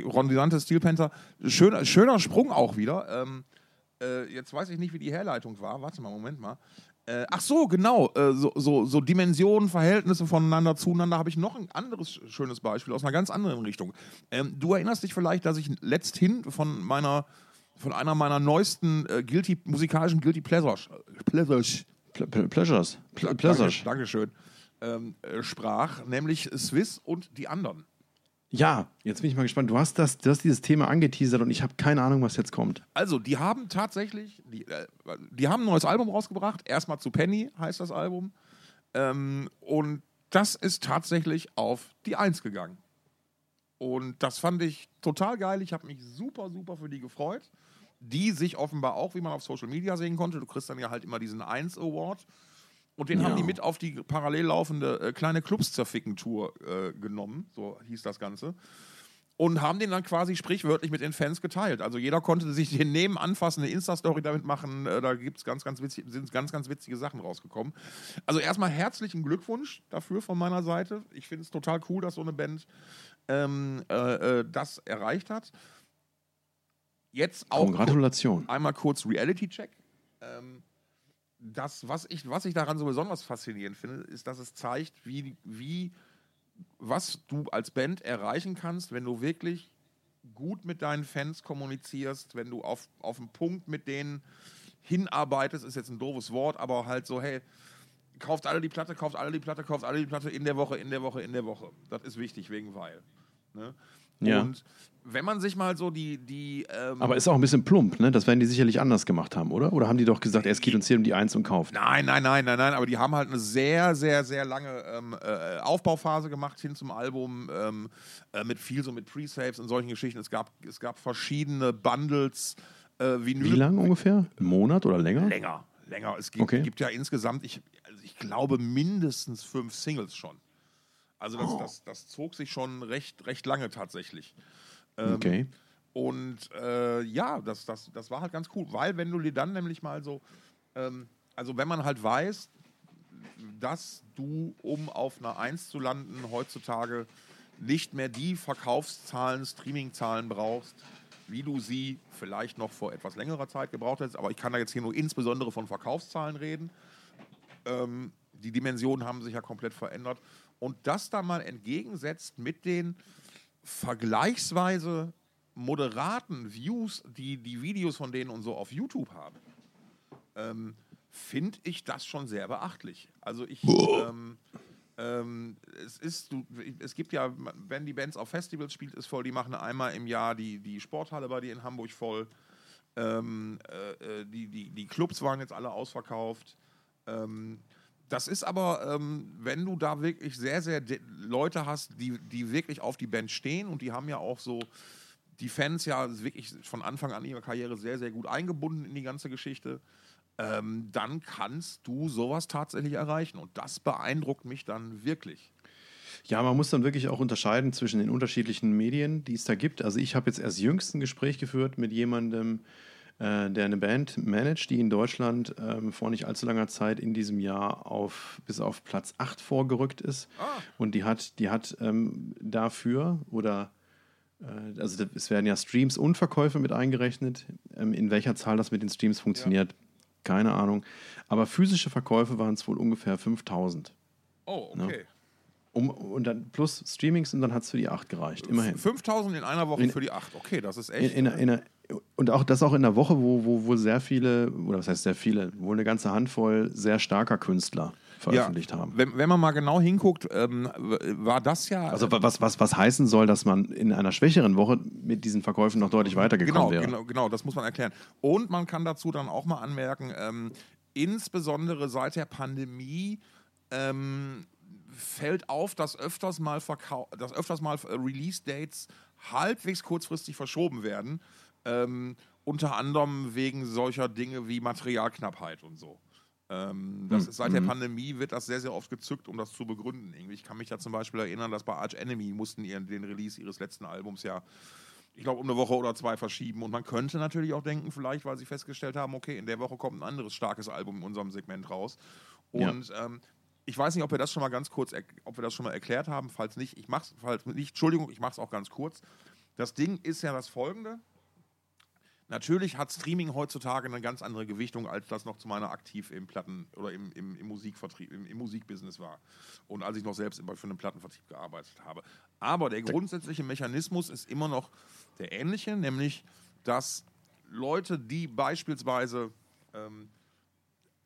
Ron DeSantis, Steel Panther. Schöner, schöner Sprung auch wieder. Ähm, äh, jetzt weiß ich nicht, wie die Herleitung war. Warte mal, Moment mal. Äh, ach so, genau. Äh, so, so, so Dimensionen, Verhältnisse voneinander zueinander habe ich noch ein anderes sch- schönes Beispiel aus einer ganz anderen Richtung. Ähm, du erinnerst dich vielleicht, dass ich letzthin von meiner von einer meiner neuesten äh, guilty, musikalischen Guilty Pleasures, Pleasures Ple Ple Pleasures. Ple Danke, Pleasures. Dankeschön, ähm, äh, sprach, nämlich Swiss und die anderen. Ja, jetzt bin ich mal gespannt. Du hast, das, du hast dieses Thema angeteasert und ich habe keine Ahnung, was jetzt kommt. Also, die haben tatsächlich, die, äh, die haben ein neues Album rausgebracht. Erstmal zu Penny heißt das Album. Ähm, und das ist tatsächlich auf die Eins gegangen. Und das fand ich total geil. Ich habe mich super, super für die gefreut. Die sich offenbar auch, wie man auf Social Media sehen konnte, du kriegst dann ja halt immer diesen Eins Award. Und den Ja. haben die mit auf die parallel laufende äh, kleine Clubs zerficken Tour äh, genommen, so hieß das Ganze. Und haben den dann quasi sprichwörtlich mit den Fans geteilt. Also jeder konnte sich den nehmen, anfassen, eine Insta-Story damit machen. Äh, da gibt's ganz, ganz witzig, sind ganz, ganz witzige Sachen rausgekommen. Also erstmal herzlichen Glückwunsch dafür von meiner Seite. Ich finde es total cool, dass so eine Band ähm, äh, äh, das erreicht hat. Jetzt auch Gratulation. einmal kurz Reality-Check. Ähm, das, was ich, was ich daran so besonders faszinierend finde, ist, dass es zeigt, wie, wie, was du als Band erreichen kannst, wenn du wirklich gut mit deinen Fans kommunizierst, wenn du auf, auf einen Punkt mit denen hinarbeitest, ist jetzt ein doofes Wort, aber halt so, hey, kauft alle die Platte, kauft alle die Platte, kauft alle die Platte in der Woche, in der Woche, in der Woche. Das ist wichtig wegen weil. Ne? Ja. Und wenn man sich mal so die, die ähm, Aber ist auch ein bisschen plump, ne? Das werden die sicherlich anders gemacht haben, oder? Oder haben die doch gesagt, es geht uns hier um die Eins und kauft? Nein, nein, nein, nein, nein, aber die haben halt eine sehr, sehr, sehr lange ähm, äh, Aufbauphase gemacht hin zum Album, ähm, äh, mit viel so mit Pre-Saves und solchen Geschichten. Es gab, es gab verschiedene Bundles, äh, Vinyl. Wie lang ungefähr? Ein Monat oder länger? Länger, länger. Es gibt, Okay. gibt ja insgesamt, ich, also ich glaube, mindestens fünf Singles schon. Also das, das, das zog sich schon recht, recht lange tatsächlich. Ähm, Okay. Und äh, ja, das, das, das war halt ganz cool, weil wenn du dir dann nämlich mal so, ähm, also wenn man halt weiß, dass du, um auf einer 1 zu landen, heutzutage nicht mehr die Verkaufszahlen, Streamingzahlen brauchst, wie du sie vielleicht noch vor etwas längerer Zeit gebraucht hättest. Aber ich kann da jetzt hier nur insbesondere von Verkaufszahlen reden. Ähm, die Dimensionen haben sich ja komplett verändert. Und das dann mal entgegensetzt mit den vergleichsweise moderaten Views, die die Videos von denen und so auf YouTube haben, ähm, finde ich das schon sehr beachtlich. Also ich, ähm, ähm, es ist, du, es gibt ja, wenn die Bands auf Festivals spielt, ist voll, die machen einmal im Jahr die, die Sporthalle bei dir in Hamburg voll. Ähm, äh, äh, die, die, die Clubs waren jetzt alle ausverkauft. Ähm, das ist aber, ähm, wenn du da wirklich sehr, sehr Leute hast, die, die wirklich auf die Band stehen und die haben ja auch so, die Fans ja wirklich von Anfang an ihrer Karriere sehr, sehr gut eingebunden in die ganze Geschichte, ähm, dann kannst du sowas tatsächlich erreichen. Und das beeindruckt mich dann wirklich. Ja, man muss dann wirklich auch unterscheiden zwischen den unterschiedlichen Medien, die es da gibt. Also ich habe jetzt erst jüngst ein Gespräch geführt mit jemandem, äh, der eine Band managt, die in Deutschland ähm, vor nicht allzu langer Zeit in diesem Jahr auf, bis auf Platz 8 vorgerückt ist. Ah. Und die hat, die hat ähm, dafür oder äh, also es werden ja Streams und Verkäufe mit eingerechnet. Ähm, in welcher Zahl das mit den Streams funktioniert, keine Ahnung. Aber physische Verkäufe waren es wohl ungefähr 5000. Oh, okay. Um, und dann plus Streamings und dann hat es für die 8 gereicht, immerhin. 5000 in einer Woche In- für die 8. Okay, das ist In, echt. in, einer- in, einer- und auch das auch in der Woche, wo, wo, wo sehr viele, oder was heißt sehr viele, wo eine ganze Handvoll sehr starker Künstler veröffentlicht haben. Wenn, wenn man mal genau hinguckt, ähm, war das ja. Also wa- was, was, was heißen soll, dass man in einer schwächeren Woche mit diesen Verkäufen noch deutlich weitergekommen genau, wäre. genau, genau, das muss man erklären. Und man kann dazu dann auch mal anmerken, ähm, insbesondere seit der Pandemie ähm, fällt auf, dass öfters mal, Verkau dass öfters mal äh, Release-Dates halbwegs kurzfristig verschoben werden. Ähm, unter anderem wegen solcher Dinge wie Materialknappheit und so. Ähm, das ist, seit der Pandemie wird das sehr, sehr oft gezückt, um das zu begründen. Ich kann mich da zum Beispiel erinnern, dass bei Arch Enemy mussten ihren, den Release ihres letzten Albums ja, ich glaube, um eine Woche oder zwei verschieben. Und man könnte natürlich auch denken, vielleicht, weil sie festgestellt haben, okay, in der Woche kommt ein anderes starkes Album in unserem Segment raus. Ja. Und ähm, ich weiß nicht, ob wir das schon mal ganz kurz, ob wir das schon mal erklärt haben. Falls nicht, ich mach's, falls nicht, Entschuldigung, ich mache es auch ganz kurz. Das Ding ist ja das folgende. Natürlich hat Streaming heutzutage eine ganz andere Gewichtung, als das noch zu meiner aktiv im Platten- oder im, im, im Musikvertrieb, im, im Musikbusiness war. Und als ich noch selbst für einen Plattenvertrieb gearbeitet habe. Aber der grundsätzliche Mechanismus ist immer noch der ähnliche, nämlich, dass Leute, die beispielsweise ähm,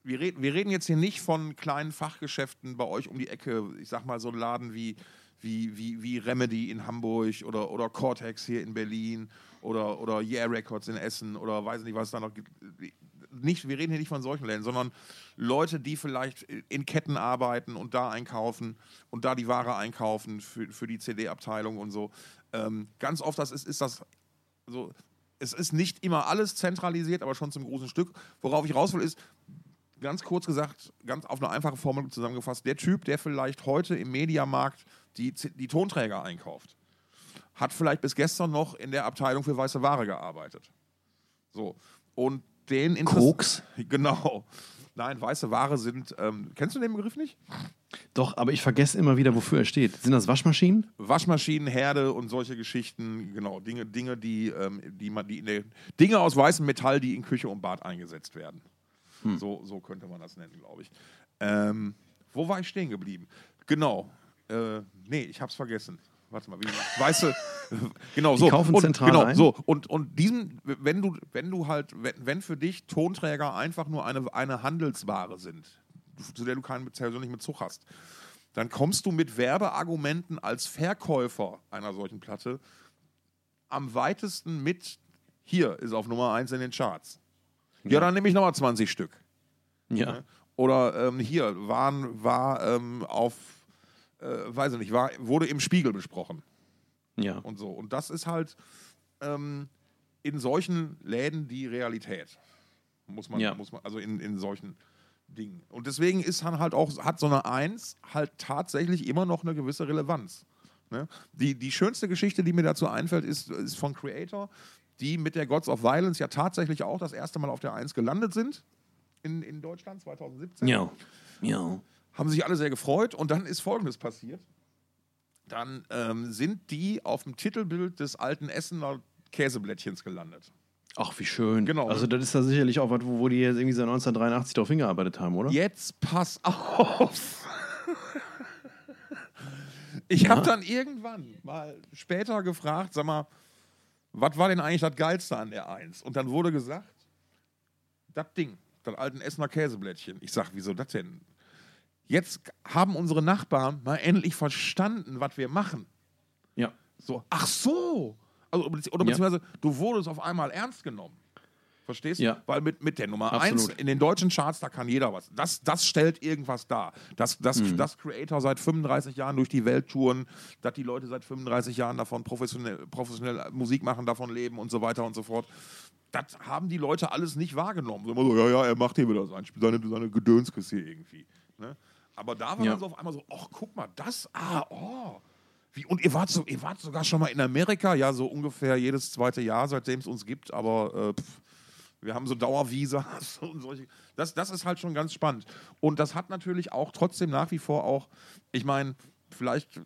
wir reden, wir reden jetzt hier nicht von kleinen Fachgeschäften bei euch um die Ecke. Ich sag mal so ein Laden wie, wie, wie, wie Remedy in Hamburg oder, oder Cortex hier in Berlin oder, oder Yeah Records in Essen oder weiß nicht, was es da noch gibt. Nicht, wir reden hier nicht von solchen Läden, sondern Leute, die vielleicht in Ketten arbeiten und da einkaufen und da die Ware einkaufen für, für die CD-Abteilung und so. Ähm, ganz oft das ist, ist das so, es ist nicht immer alles zentralisiert, aber schon zum großen Stück. Worauf ich raus will, ist, ganz kurz gesagt, ganz auf eine einfache Formel zusammengefasst, der Typ, der vielleicht heute im Mediamarkt die, die Tonträger einkauft, hat vielleicht bis gestern noch in der Abteilung für weiße Ware gearbeitet. So. Und den Interess- Koks? Genau. Nein, weiße Ware sind, ähm, kennst du den Begriff nicht? Doch, aber ich vergesse immer wieder, wofür er steht. Sind das Waschmaschinen? Waschmaschinen, Herde und solche Geschichten, genau, Dinge, Dinge, die, ähm, die man, die in der, Dinge aus weißem Metall, die in Küche und Bad eingesetzt werden. So, so könnte man das nennen, glaube ich. Ähm, wo war ich stehen geblieben? Genau. Äh, nee, ich hab's vergessen. Warte mal, wie, weiße, genau Die so. kaufen und, zentral genau, ein? so. Und, und diesen, wenn du, wenn du halt, wenn, wenn für dich Tonträger einfach nur eine, eine Handelsware sind, zu der du keinen persönlichen Bezug hast, dann kommst du mit Werbeargumenten als Verkäufer einer solchen Platte am weitesten mit, hier ist auf Nummer 1 in den Charts. Ja, dann nehme ich nochmal 20 Stück. Ja. Oder ähm, hier waren, war ähm, auf, äh, weiß ich nicht, war, wurde im Spiegel besprochen Ja. und so. Und das ist halt ähm, in solchen Läden die Realität. Muss man, Ja. muss man, also in, in solchen Ding. Und deswegen ist dann halt auch, hat so eine Eins halt tatsächlich immer noch eine gewisse Relevanz. Ne? Die, die schönste Geschichte, die mir dazu einfällt, ist, ist von Creator, die mit der Gods of Violence ja tatsächlich auch das erste Mal auf der Eins gelandet sind in, in Deutschland 2017. Ja. Ja. Haben sich alle sehr gefreut und dann ist Folgendes passiert. Dann ähm, sind die auf dem Titelbild des alten Essener Käseblättchens gelandet. Ach, wie schön. Genau. Also, das ist da sicherlich auch was, wo, wo die jetzt irgendwie seit 1983 drauf hingearbeitet haben, oder? Jetzt pass auf. Ich habe dann irgendwann mal später gefragt, sag mal, was war denn eigentlich das Geilste an der Eins? Und dann wurde gesagt, das Ding, das alten Essener Käseblättchen. Ich sag, wieso das denn? Jetzt haben unsere Nachbarn mal endlich verstanden, was wir machen. Ja. So, ach so. Also, oder Ja. beziehungsweise, du wurdest auf einmal ernst genommen. Verstehst du? Ja. Weil mit, mit der Nummer Absolut. 1 in den deutschen Charts, da kann jeder was. Das, das stellt irgendwas dar. Dass das, Mhm. das Creator seit 35 Jahren durch die Welt touren, dass die Leute seit 35 Jahren davon professionell, professionell Musik machen, davon leben und so weiter und so fort. Das haben die Leute alles nicht wahrgenommen. So immer so, ja, ja, er macht hier wieder sein, seine, seine Gedönskiste hier irgendwie. Ne? Aber da war Ja. dann so auf einmal so, ach, guck mal, das, ah, oh. Wie, und ihr wart, so, ihr wart sogar schon mal in Amerika, ja, so ungefähr jedes zweite Jahr, seitdem es uns gibt, aber äh, pff, wir haben so Dauervisas und solche. Das, das ist halt schon ganz spannend. Und das hat natürlich auch trotzdem nach wie vor auch, ich meine, vielleicht, äh,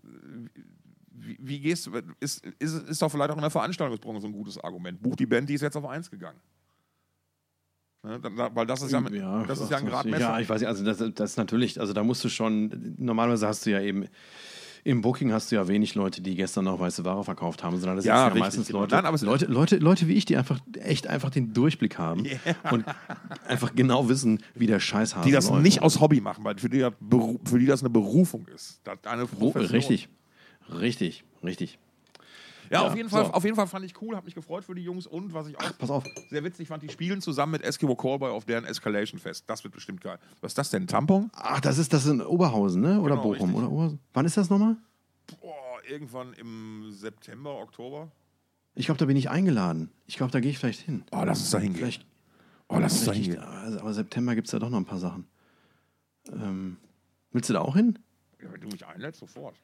wie, wie gehst du, ist, ist, ist doch vielleicht auch in der Veranstaltungsbranche so ein gutes Argument. Buch die Band, die ist jetzt auf eins gegangen. Ne, da, weil das ist ja, mit, das ist ja ein Gradmesser. Ja, ich weiß nicht, also das, das ist natürlich, also da musst du schon, normalerweise hast du ja eben, im Booking hast du ja wenig Leute, die gestern noch weiße Ware verkauft haben, sondern das Ja, sind ja richtig, meistens genau. Leute, Nein, aber Leute, Leute, Leute wie ich, die einfach echt einfach den Durchblick haben und einfach genau wissen, wie der Scheißhase die das läuft. nicht aus Hobby machen, weil für die, für die das eine Berufung ist. Eine richtig, richtig, richtig. Ja, Ja, auf, jeden Fall, so. auf jeden Fall fand ich cool, habe mich gefreut für die Jungs und was ich auch Pass auf. sehr witzig fand, die spielen zusammen mit Eskimo Callboy auf deren Escalation Fest. Das wird bestimmt geil. Was ist das denn? Ein Tampon? Ach, das ist das in Oberhausen, ne? Oder Genau, Bochum? richtig. Oder Oberhausen? Wann ist das nochmal? Boah, irgendwann im September, Oktober. Ich glaube, da bin ich eingeladen. Ich glaube, da gehe ich vielleicht hin. Oh, lass uns da hingehen. Vielleicht, Oh, lass uns da hingehen. also, aber September gibt es da doch noch ein paar Sachen. Ähm, willst du da auch hin? Ja, wenn du mich einlädst, sofort.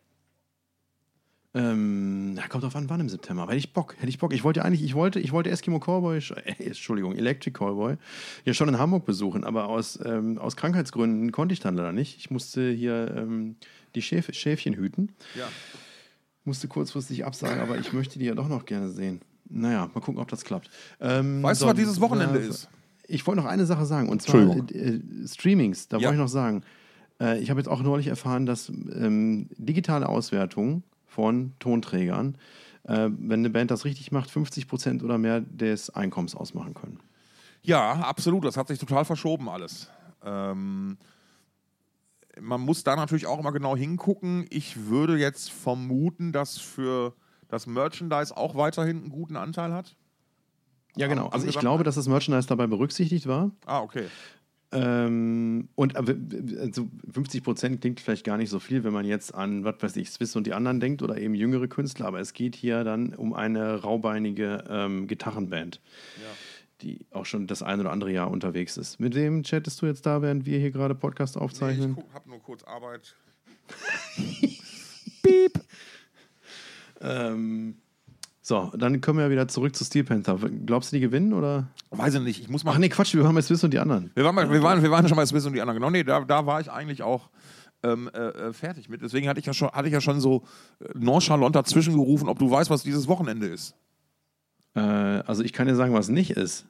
Ähm, na, kommt drauf an, wann im September. Aber hätte ich Bock, hätte ich Bock. Ich wollte ja eigentlich, ich wollte, ich wollte Eskimo Cowboy, äh, Entschuldigung, Electric Cowboy, ja schon in Hamburg besuchen, aber aus, ähm, aus Krankheitsgründen konnte ich dann leider nicht. Ich musste hier ähm, die Schäf Schäfchen hüten. Ja. Musste kurzfristig absagen, aber ich möchte die ja doch noch gerne sehen. Naja, mal gucken, ob das klappt. Ähm, Weißt du, was dieses Wochenende äh, ist? Ich wollte noch eine Sache sagen, und zwar äh, äh, Streamings. Da Ja. wollte ich noch sagen, äh, ich habe jetzt auch neulich erfahren, dass ähm, digitale Auswertung von Tonträgern, äh, wenn eine Band das richtig macht, 50 Prozent oder mehr des Einkommens ausmachen können. Ja, absolut. Das hat sich total verschoben alles. Ähm, man muss da natürlich auch immer genau hingucken. Ich würde jetzt vermuten, dass für das Merchandise auch weiterhin einen guten Anteil hat. Ja, genau. Also ich glaube, dass das Merchandise dabei berücksichtigt war. Ah, okay. Ähm, und also 50 Prozent klingt vielleicht gar nicht so viel, wenn man jetzt an, was weiß ich, Swiss und die anderen denkt oder eben jüngere Künstler, aber es geht hier dann um eine raubeinige ähm, Gitarrenband, Ja. die auch schon das ein oder andere Jahr unterwegs ist. Mit wem chattest du jetzt da, während wir hier gerade Podcast Nee, aufzeichnen? ich habe nur kurz Arbeit. ähm, so, dann kommen wir wieder zurück zu Steel Panther. Glaubst du, die gewinnen oder? Weiß ich nicht. Ich muss mal. Ach nee, Quatsch, wir waren bei Swiss und die anderen. Wir waren, mal, wir, waren, wir waren schon bei Swiss und die anderen. Genau, nee, da, da war ich eigentlich auch ähm, äh, äh, fertig mit. Deswegen hatte ich ja schon, hatte ich ja schon so äh, nonchalant dazwischen gerufen, ob du weißt, was dieses Wochenende ist. Äh, also ich kann dir sagen, was nicht ist.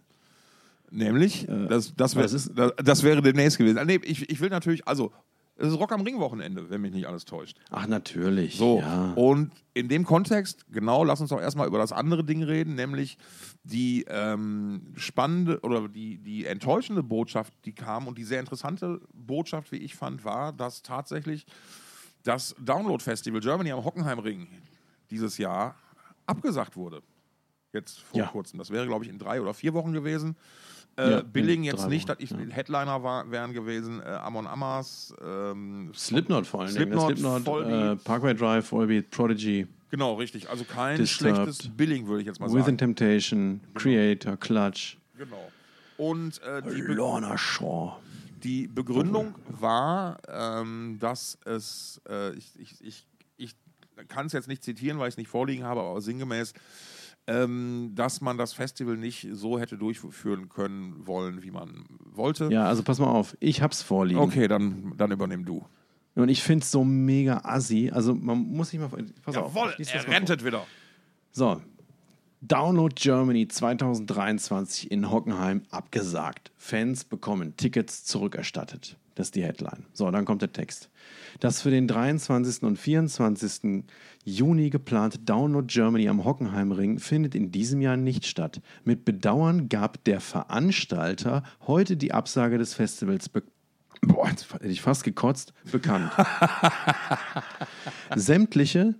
Nämlich, das, das, wär, das, das wäre demnächst gewesen. Ah, Nee, ich, ich will natürlich, also, es ist Rock am Ring-Wochenende, wenn mich nicht alles täuscht. Ach, natürlich. So, Ja. und in dem Kontext, genau, lass uns doch erstmal über das andere Ding reden, nämlich die ähm, spannende oder die, die enttäuschende Botschaft, die kam und die sehr interessante Botschaft, wie ich fand, war, dass tatsächlich das Download-Festival Germany am Hockenheimring dieses Jahr abgesagt wurde. Jetzt vor Ja. kurzem. Das wäre, glaube ich, in drei oder vier Wochen gewesen. Äh, Ja, Billing in jetzt nicht, dass ich ja. Headliner war, wären gewesen, äh, Amon Amas, ähm, Slipknot vor Slipknot, Dingen. Slipknot, Vollbeat. äh, Parkway Drive, Vollbeat, Prodigy, Genau, richtig. Also kein Disturbed. schlechtes Billing, würde ich jetzt mal Within sagen. Temptation, Creator, Clutch, Genau. Und äh, die, Lorna Shaw. Die Begründung war, ähm, dass es, äh, ich, ich, ich, ich kann es jetzt nicht zitieren, weil ich es nicht vorliegen habe, aber sinngemäß, ähm, dass man das Festival nicht so hätte durchführen können wollen, wie man wollte. Ja, also pass mal auf, ich hab's vorliegen. Okay, dann, dann übernimm du. Und ich find's so mega assi. Also man muss sich mal. Pass Jawohl, auf. er rentet wieder. So. Download Germany 2023 in Hockenheim abgesagt. Fans bekommen Tickets zurückerstattet. Das ist die Headline. So, dann kommt der Text. Das für den 23. und 24. Juni geplante Download Germany am Hockenheimring findet in diesem Jahr nicht statt. Mit Bedauern gab der Veranstalter heute die Absage des Festivals be Boah, jetzt hätte ich fast gekotzt, bekannt. Sämtliche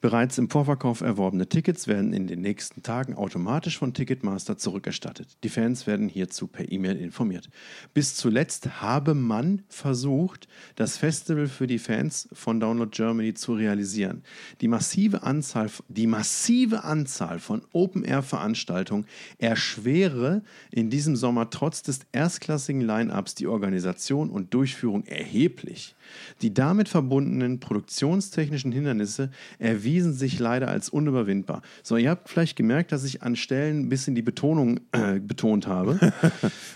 bereits im Vorverkauf erworbene Tickets werden in den nächsten Tagen automatisch von Ticketmaster zurückerstattet. Die Fans werden hierzu per E-Mail informiert. Bis zuletzt habe man versucht, das Festival für die Fans von Download Germany zu realisieren. Die massive Anzahl, die massive Anzahl von Open-Air-Veranstaltungen erschwere in diesem Sommer trotz des erstklassigen Line-ups die Organisation und Durchführung erheblich. Die damit verbundenen produktionstechnischen Hindernisse erwiesen sich leider als unüberwindbar. So, ihr habt vielleicht gemerkt, dass ich an Stellen ein bisschen die Betonung äh, betont habe.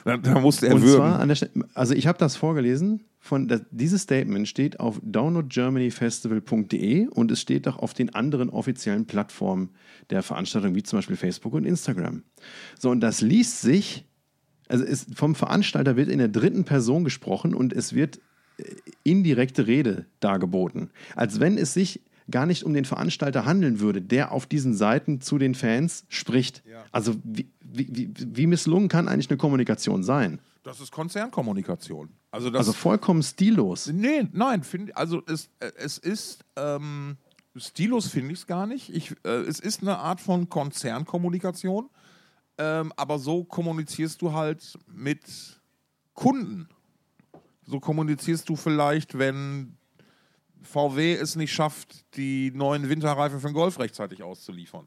Da, da musste er Und würgen. zwar an der Stelle, also ich habe das vorgelesen. Von, das, dieses Statement steht auf downloadgermanyfestival.de und es steht auch auf den anderen offiziellen Plattformen der Veranstaltung, wie zum Beispiel Facebook und Instagram. So, und das liest sich, also vom Veranstalter wird in der dritten Person gesprochen und es wird indirekte Rede dargeboten. Als wenn es sich gar nicht um den Veranstalter handeln würde, der auf diesen Seiten zu den Fans spricht. Also wie, wie, wie- misslungen kann eigentlich eine Kommunikation sein? Das ist Konzernkommunikation. Also, Also vollkommen stillos. nee, nein, find, also es, äh, es ist, ähm, Stilus finde ich es gar nicht. Ich, äh, es ist eine Art von Konzernkommunikation, ähm, aber so kommunizierst du halt mit Kunden. So kommunizierst du vielleicht, wenn VW es nicht schafft, die neuen Winterreifen für den Golf rechtzeitig auszuliefern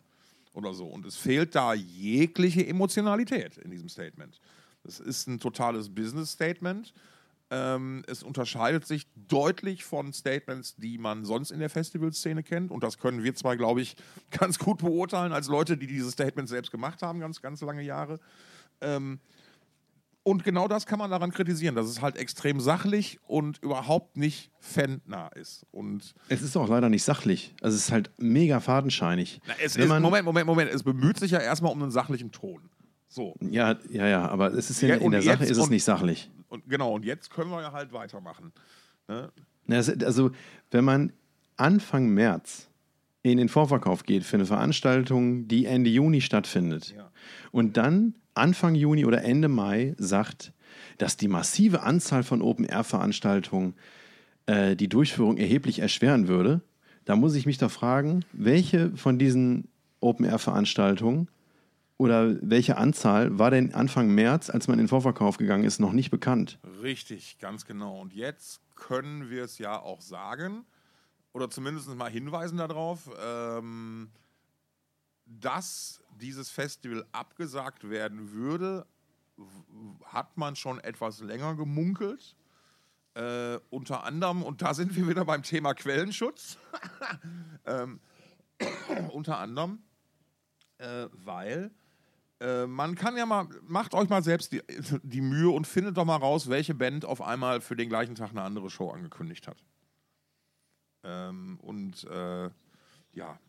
oder so. Und es fehlt da jegliche Emotionalität in diesem Statement. Es ist ein totales Business-Statement. Ähm, es unterscheidet sich deutlich von Statements, die man sonst in der Festivalszene kennt. Und das können wir zwei, glaube ich, ganz gut beurteilen als Leute, die dieses Statement selbst gemacht haben, ganz, ganz lange Jahre. Ähm, und genau das kann man daran kritisieren, dass es halt extrem sachlich und überhaupt nicht fannah ist. Und Es ist auch leider nicht sachlich. Also es ist halt mega fadenscheinig. na, es ist, Moment, Moment, Moment, es bemüht sich ja erstmal um einen sachlichen Ton. So. Ja, ja, ja, aber es ist in, Ja, in der Sache ist es und- nicht sachlich. Und genau, und jetzt können wir ja halt weitermachen. Ne? Na, Also, wenn man Anfang März in den Vorverkauf geht für eine Veranstaltung, die Ende Juni stattfindet, Ja. und dann Anfang Juni oder Ende Mai sagt, dass die massive Anzahl von Open-Air-Veranstaltungen äh, die Durchführung erheblich erschweren würde, da muss ich mich doch fragen, welche von diesen Open-Air-Veranstaltungen oder welche Anzahl war denn Anfang März, als man in den Vorverkauf gegangen ist, noch nicht bekannt? Richtig, ganz genau. Und jetzt können wir es ja auch sagen, oder zumindest mal hinweisen darauf, ähm, dass dieses Festival abgesagt werden würde, hat man schon etwas länger gemunkelt. Äh, unter anderem, und da sind wir wieder beim Thema Quellenschutz, ähm, unter anderem, äh, weil äh, man kann ja mal, macht euch mal selbst die, die Mühe und findet doch mal raus, welche Band auf einmal für den gleichen Tag eine andere Show angekündigt hat. Ähm, und äh, ja,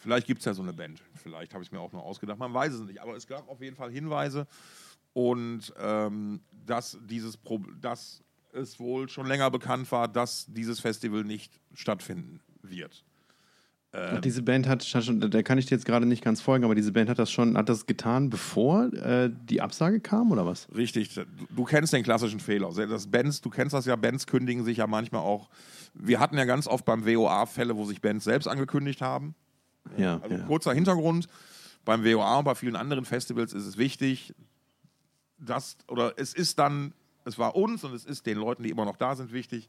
vielleicht gibt es ja so eine Band. Vielleicht habe ich es mir auch nur ausgedacht. Man weiß es nicht. Aber es gab auf jeden Fall Hinweise und ähm, dass dieses Pro dass es wohl schon länger bekannt war, dass dieses Festival nicht stattfinden wird. Ach, diese Band hat, da kann ich dir jetzt gerade nicht ganz folgen, aber diese Band hat das schon, hat das getan, bevor äh, die Absage kam oder was? Richtig, du, du kennst den klassischen Fehler. Das Bands, du kennst das ja, Bands kündigen sich ja manchmal auch. Wir hatten ja ganz oft beim WOA Fälle, wo sich Bands selbst angekündigt haben. Ja, Also ja. kurzer Hintergrund, beim WOA und bei vielen anderen Festivals ist es wichtig, dass, oder es ist dann, es war uns und es ist den Leuten, die immer noch da sind, wichtig,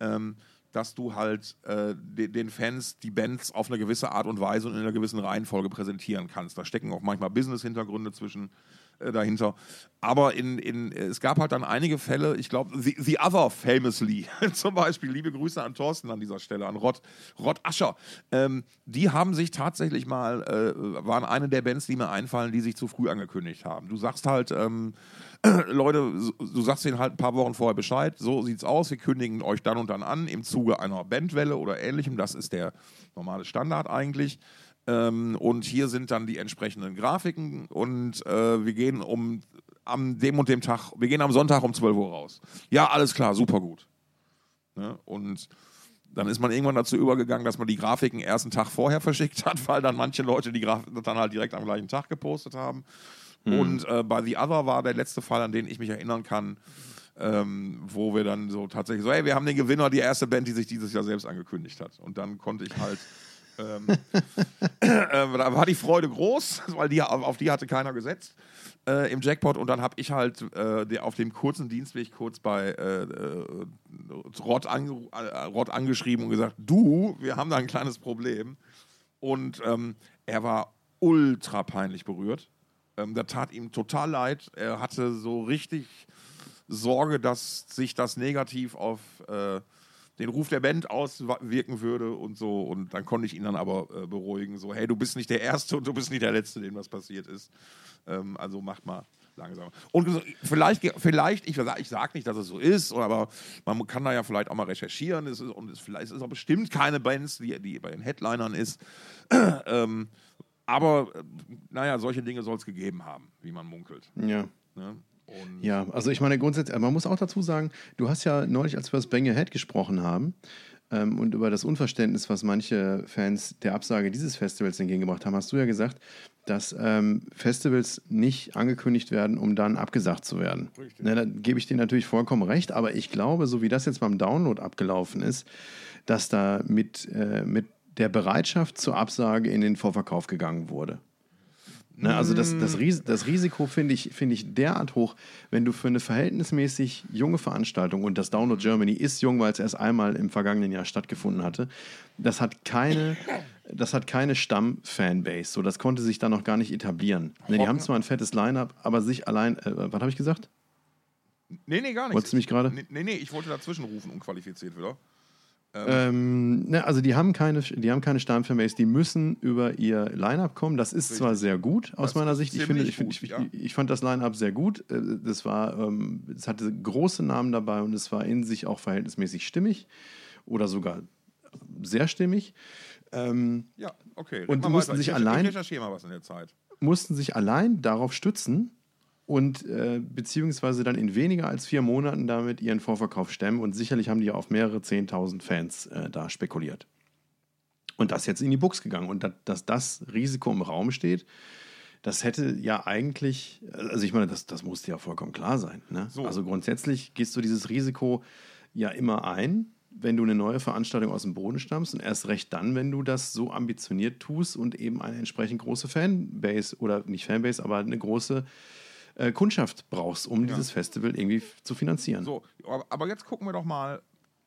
ähm, dass du halt äh, de, den Fans die Bands auf eine gewisse Art und Weise und in einer gewissen Reihenfolge präsentieren kannst. Da stecken auch manchmal Business-Hintergründe zwischen. Äh, dahinter. Aber in, in, es gab halt dann einige Fälle, ich glaube, the, the, Other famously, zum Beispiel, liebe Grüße an Thorsten an dieser Stelle, an Rod, Rod Ascher. Ähm, die haben sich tatsächlich mal, äh, waren eine der Bands, die mir einfallen, die sich zu früh angekündigt haben. Du sagst halt, ähm, Leute, du sagst denen halt ein paar Wochen vorher Bescheid, so sieht's aus, wir kündigen euch dann und dann an im Zuge einer Bandwelle oder ähnlichem, das ist der normale Standard eigentlich. Ähm, und hier sind dann die entsprechenden Grafiken und äh, wir gehen um am dem und dem Tag, wir gehen am Sonntag um 12 Uhr raus. Ja, alles klar, super gut. Ne? Und dann ist man irgendwann dazu übergegangen, dass man die Grafiken erst einen Tag vorher verschickt hat, weil dann manche Leute die Grafiken dann halt direkt am gleichen Tag gepostet haben. Mhm. Und äh, bei The Other war der letzte Fall, an den ich mich erinnern kann, ähm, wo wir dann so tatsächlich so, hey, wir haben den Gewinner, die erste Band, die sich dieses Jahr selbst angekündigt hat. Und dann konnte ich halt ähm, äh, da war die Freude groß, weil die, auf die hatte keiner gesetzt äh, im Jackpot. Und dann habe ich halt äh, auf dem kurzen Dienstweg kurz bei äh, äh, Rod, ange, äh, Rod, angeschrieben und gesagt: Du, wir haben da ein kleines Problem. Und ähm, er war ultra peinlich berührt. Ähm, da tat ihm total leid. Er hatte so richtig Sorge, dass sich das negativ auf den Ruf der Band auswirken würde und so. Und dann konnte ich ihn dann aber äh, beruhigen, so, hey, du bist nicht der Erste und du bist nicht der Letzte, dem das passiert ist. Ähm, also macht mal langsam. Und vielleicht, vielleicht ich, ich sage nicht, dass es so ist, aber man kann da ja vielleicht auch mal recherchieren. Es ist, und es, vielleicht ist auch bestimmt keine Bands, die, die bei den Headlinern ist. ähm, aber naja, solche Dinge soll es gegeben haben, wie man munkelt. Ja. Ne? Und ja, also ich meine grundsätzlich, man muss auch dazu sagen, du hast ja neulich, als wir das Bang Ahead gesprochen haben ähm, und über das Unverständnis, was manche Fans der Absage dieses Festivals entgegengebracht haben, hast du ja gesagt, dass ähm, Festivals nicht angekündigt werden, um dann abgesagt zu werden. Richtig. Na, da gebe ich dir natürlich vollkommen recht, aber ich glaube, so wie das jetzt beim Download abgelaufen ist, dass da mit, äh, mit der Bereitschaft zur Absage in den Vorverkauf gegangen wurde. Ne, also das, das, mm. Ris das Risiko finde ich, find ich derart hoch, wenn du für eine verhältnismäßig junge Veranstaltung, und das Download Germany ist jung, weil es erst einmal im vergangenen Jahr stattgefunden hatte, das hat keine, das hat keine Stamm-Fanbase. So, das konnte sich da noch gar nicht etablieren. Ne, die haben zwar ein fettes Line-Up, aber sich allein, äh, was habe ich gesagt? Nee, nee, gar nicht. Wolltest du mich gerade? Nee, nee, ich wollte dazwischen rufen, unqualifiziert wieder. Ähm, ähm, ne, also die haben keine, die haben keine Stammfanbase, die müssen über ihr Line-Up kommen. Das ist Richtig. zwar sehr gut aus das meiner Sicht. Ich finde, ich, gut, ich, ja. ich, fand das Line-Up sehr gut. Äh, das war, ähm, es hatte große Namen dabei und es war in sich auch verhältnismäßig stimmig oder sogar sehr stimmig. Ähm, ja, okay. Und mussten sich allein, mussten sich allein darauf stützen, und äh, beziehungsweise dann in weniger als vier Monaten damit ihren Vorverkauf stemmen. Und sicherlich haben die auf mehrere Zehntausend Fans äh, da spekuliert. Und das jetzt in die Buchs gegangen. Und da, dass das Risiko im Raum steht, das hätte ja eigentlich, also ich meine, das, das musste ja vollkommen klar sein. Ne? So. Also grundsätzlich gehst du dieses Risiko ja immer ein, wenn du eine neue Veranstaltung aus dem Boden stammst und erst recht dann, wenn du das so ambitioniert tust und eben eine entsprechend große Fanbase oder nicht Fanbase, aber eine große äh, Kundschaft brauchst, um ja. dieses Festival irgendwie zu finanzieren. So, aber jetzt gucken wir doch mal.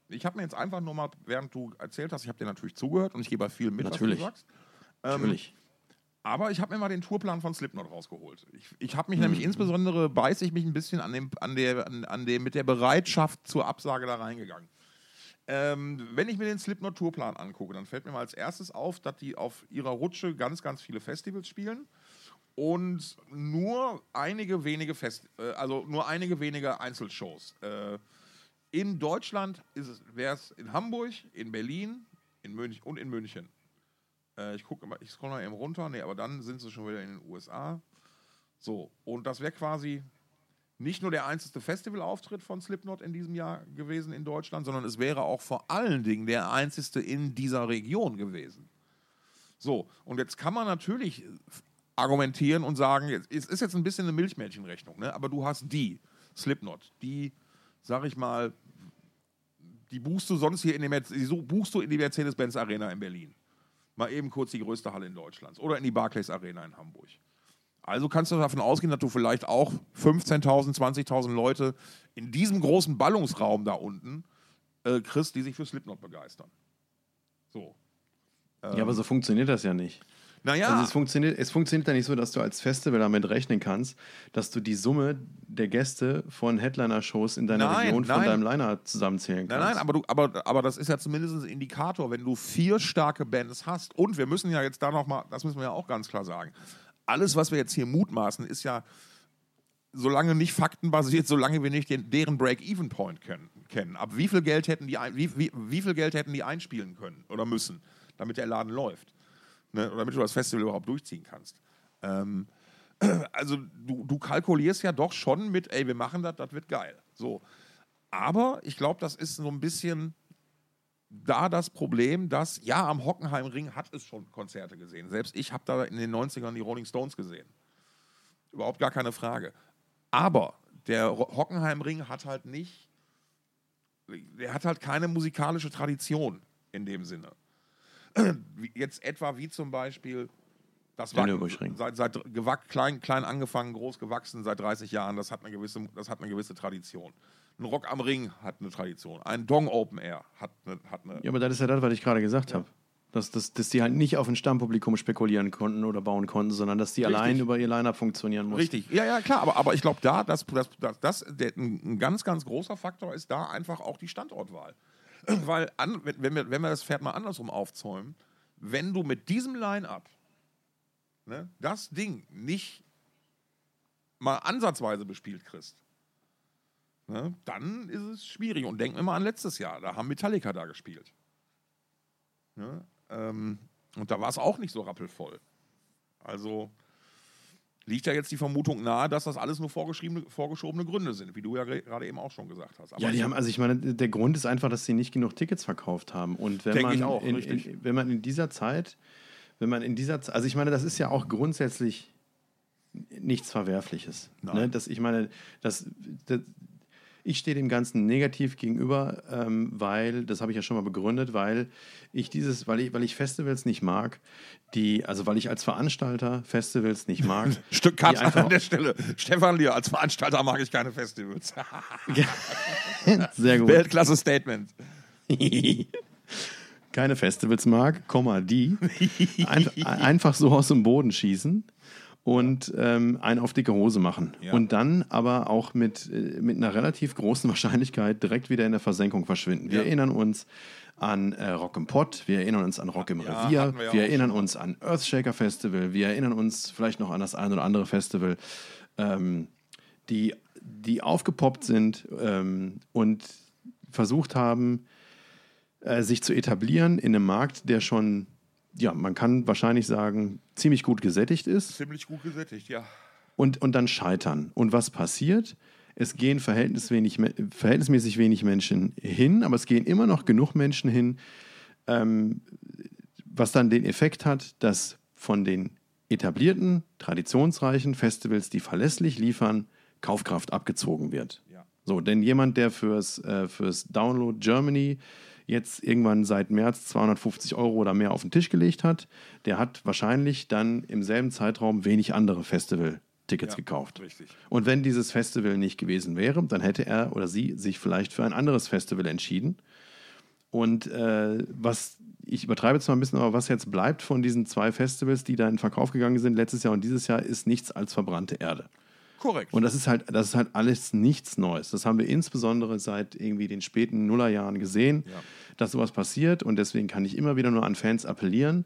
Ich habe mir jetzt einfach nur mal, während du erzählt hast, ich habe dir natürlich zugehört und ich gebe bei viel mit, natürlich. was du sagst. Ähm, natürlich. Aber ich habe mir mal den Tourplan von Slipknot rausgeholt. Ich, ich habe mich mhm. nämlich insbesondere, beiße ich mich ein bisschen an dem, an der, an, an dem, mit der Bereitschaft zur Absage da reingegangen. Ähm, wenn ich mir den Slipknot Tourplan angucke, dann fällt mir mal als erstes auf, dass die auf ihrer Rutsche ganz, ganz viele Festivals spielen und nur einige wenige Fest, äh, also nur einige wenige Einzelshows. Äh, in Deutschland wäre es in Hamburg, in Berlin, in München und in München. Äh, ich gucke ich scroll mal eben runter, nee, aber dann sind sie schon wieder in den USA. So, und das wäre quasi nicht nur der einzige Festivalauftritt von Slipknot in diesem Jahr gewesen in Deutschland, sondern es wäre auch vor allen Dingen der einzige in dieser Region gewesen. So, und jetzt kann man natürlich argumentieren und sagen, es ist jetzt ein bisschen eine Milchmädchenrechnung, ne? aber du hast die, Slipknot, die, sag ich mal, die buchst du sonst hier in die, die buchst du in die Mercedes-Benz Arena in Berlin. Mal eben kurz die größte Halle in Deutschland. Oder in die Barclays Arena in Hamburg. Also kannst du davon ausgehen, dass du vielleicht auch 15.000, 20.000 Leute in diesem großen Ballungsraum da unten äh, kriegst, die sich für Slipknot begeistern. So. Ähm, ja, aber so funktioniert das ja nicht. Naja. Also es funktioniert, es funktioniert ja nicht so, dass du als Festival damit rechnen kannst, dass du die Summe der Gäste von Headliner-Shows in deiner Nein, Region von nein. deinem Liner zusammenzählen Nein, kannst. nein, aber, du, aber, aber das ist ja zumindest ein Indikator, wenn du vier starke Bands hast. Und wir müssen ja jetzt da nochmal, das müssen wir ja auch ganz klar sagen, alles, was wir jetzt hier mutmaßen, ist ja solange nicht faktenbasiert, solange wir nicht den, deren Break-Even-Point kennen, kennen. Ab wie viel Geld hätten die ein, wie, wie, wie viel Geld hätten die einspielen können oder müssen, damit der Laden läuft, ne? damit du das Festival überhaupt durchziehen kannst. Ähm, also du, du kalkulierst ja doch schon mit, ey, wir machen das, das wird geil. So. Aber ich glaube, das ist so ein bisschen da das Problem, dass, ja, am Hockenheimring hat es schon Konzerte gesehen. Selbst ich habe da in den 90ern die Rolling Stones gesehen. Überhaupt gar keine Frage. Aber der Hockenheimring hat halt nicht, der hat halt keine musikalische Tradition in dem Sinne. Jetzt etwa wie zum Beispiel das Nürburgring. seit, seit gewack, klein, klein angefangen, groß gewachsen, seit 30 Jahren, das hat eine gewisse, das hat eine gewisse Tradition. Ein Rock am Ring hat eine Tradition. Ein Dong Open Air hat eine, hat eine Ja, aber das ist ja das, was ich gerade gesagt habe. Dass, dass, dass die halt nicht auf ein Stammpublikum spekulieren konnten oder bauen konnten, sondern dass die Richtig. allein über ihr Line-Up funktionieren mussten. Richtig, ja, ja, klar, aber, aber ich glaube, da, das, das, das, das der, ein ganz, ganz großer Faktor ist da einfach auch die Standortwahl. Weil, an, wenn, wir, wenn wir das Pferd mal andersrum aufzäumen, wenn du mit diesem Line-Up ne, das Ding nicht mal ansatzweise bespielt kriegst, ne, dann ist es schwierig. Und denken wir mal an letztes Jahr, da haben Metallica da gespielt. Ne, ähm, und da war es auch nicht so rappelvoll. Also liegt ja jetzt die Vermutung nahe, dass das alles nur vorgeschriebene, vorgeschobene Gründe sind, wie du ja ge- gerade eben auch schon gesagt hast. Aber Ja, die haben, also ich meine, der Grund ist einfach, dass sie nicht genug Tickets verkauft haben. Und wenn man auch, in, in, wenn man in dieser Zeit, wenn man in dieser Zeit, also ich meine, das ist ja auch grundsätzlich nichts Verwerfliches. Nein. Ne? Das, ich meine, das, das, ich stehe dem Ganzen negativ gegenüber, ähm, weil, das habe ich ja schon mal begründet, weil ich dieses, weil ich, weil ich Festivals nicht mag, die, also weil ich als Veranstalter Festivals nicht mag. Stück Cut einfach- an der Stelle. Stefan Lier, als Veranstalter mag ich keine Festivals. Sehr gut. Weltklasse-Statement. keine Festivals mag, Komma, die ein, einfach so aus dem Boden schießen und ähm, einen auf dicke Hose machen. Ja. Und dann aber auch mit, äh, mit einer relativ großen Wahrscheinlichkeit direkt wieder in der Versenkung verschwinden. Wir Ja. erinnern uns an äh, Rock im Pott, wir erinnern uns an Rock im Ja, Revier, wir wir erinnern uns an Earthshaker Festival, wir erinnern uns vielleicht noch an das ein oder andere Festival, ähm, die, die aufgepoppt sind ähm, und versucht haben, äh, sich zu etablieren in einem Markt, der schon, ja, man kann wahrscheinlich sagen, ziemlich gut gesättigt ist Ziemlich gut gesättigt, ja. und, und dann scheitern. Und was passiert? Es gehen verhältnis wenig, Me- verhältnismäßig wenig Menschen hin, aber es gehen immer noch genug Menschen hin, ähm, was dann den Effekt hat, dass von den etablierten, traditionsreichen Festivals, die verlässlich liefern, Kaufkraft abgezogen wird. Ja. So, denn jemand, der fürs, äh, fürs Download Germany jetzt irgendwann seit März 250 Euro oder mehr auf den Tisch gelegt hat, der hat wahrscheinlich dann im selben Zeitraum wenig andere Festival-Tickets Ja, gekauft. richtig. Und wenn dieses Festival nicht gewesen wäre, dann hätte er oder sie sich vielleicht für ein anderes Festival entschieden. Und äh, was, ich übertreibe zwar ein bisschen, aber was jetzt bleibt von diesen zwei Festivals, die da in Verkauf gegangen sind, letztes Jahr und dieses Jahr, ist nichts als verbrannte Erde. Korrekt. Und das ist halt, das ist halt alles nichts Neues. Das haben wir insbesondere seit irgendwie den späten Nullerjahren gesehen, Ja. dass sowas passiert. Und deswegen kann ich immer wieder nur an Fans appellieren.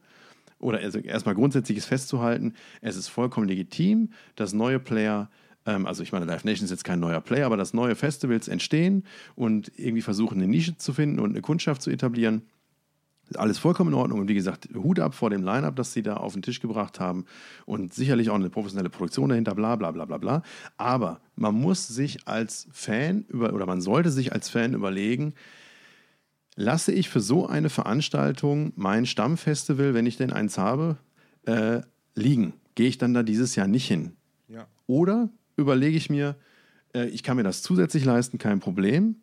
Oder also erstmal grundsätzliches festzuhalten, es ist vollkommen legitim, dass neue Player, ähm, also ich meine, Live Nation ist jetzt kein neuer Player, aber dass neue Festivals entstehen und irgendwie versuchen, eine Nische zu finden und eine Kundschaft zu etablieren. Ist alles vollkommen in Ordnung. Und wie gesagt, Hut ab vor dem Line-Up, das sie da auf den Tisch gebracht haben. Und sicherlich auch eine professionelle Produktion dahinter, bla bla bla bla bla. Aber man muss sich als Fan über, oder man sollte sich als Fan überlegen, lasse ich für so eine Veranstaltung mein Stammfestival, wenn ich denn eins habe, äh, liegen? Gehe ich dann da dieses Jahr nicht hin? ja. Oder überlege ich mir, äh, ich kann mir das zusätzlich leisten, kein Problem.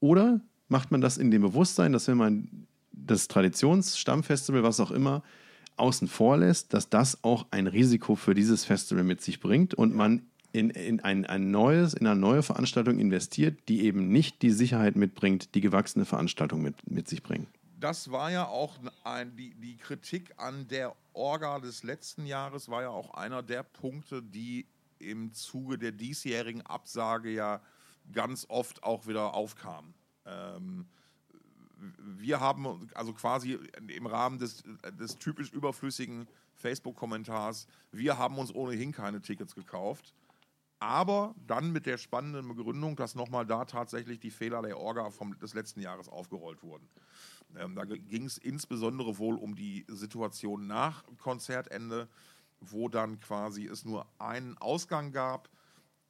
Oder macht man das in dem Bewusstsein, dass wenn man das Traditionsstammfestival, was auch immer, außen vor lässt, dass das auch ein Risiko für dieses Festival mit sich bringt und man in, in, ein, ein neues, in eine neue Veranstaltung investiert, die eben nicht die Sicherheit mitbringt, die gewachsene Veranstaltung mit, mit sich bringen. das war ja auch ein, die, die Kritik an der Orga des letzten Jahres war ja auch einer der Punkte, die im Zuge der diesjährigen Absage ja ganz oft auch wieder aufkamen. Ähm, wir haben also quasi im Rahmen des, des typisch überflüssigen Facebook-Kommentars, wir haben uns ohnehin keine Tickets gekauft. Aber dann mit der spannenden Begründung, dass nochmal da tatsächlich die Fehler der Orga vom, des letzten Jahres aufgerollt wurden. Ähm, da ging es insbesondere wohl um die Situation nach Konzertende, wo dann quasi es nur einen Ausgang gab,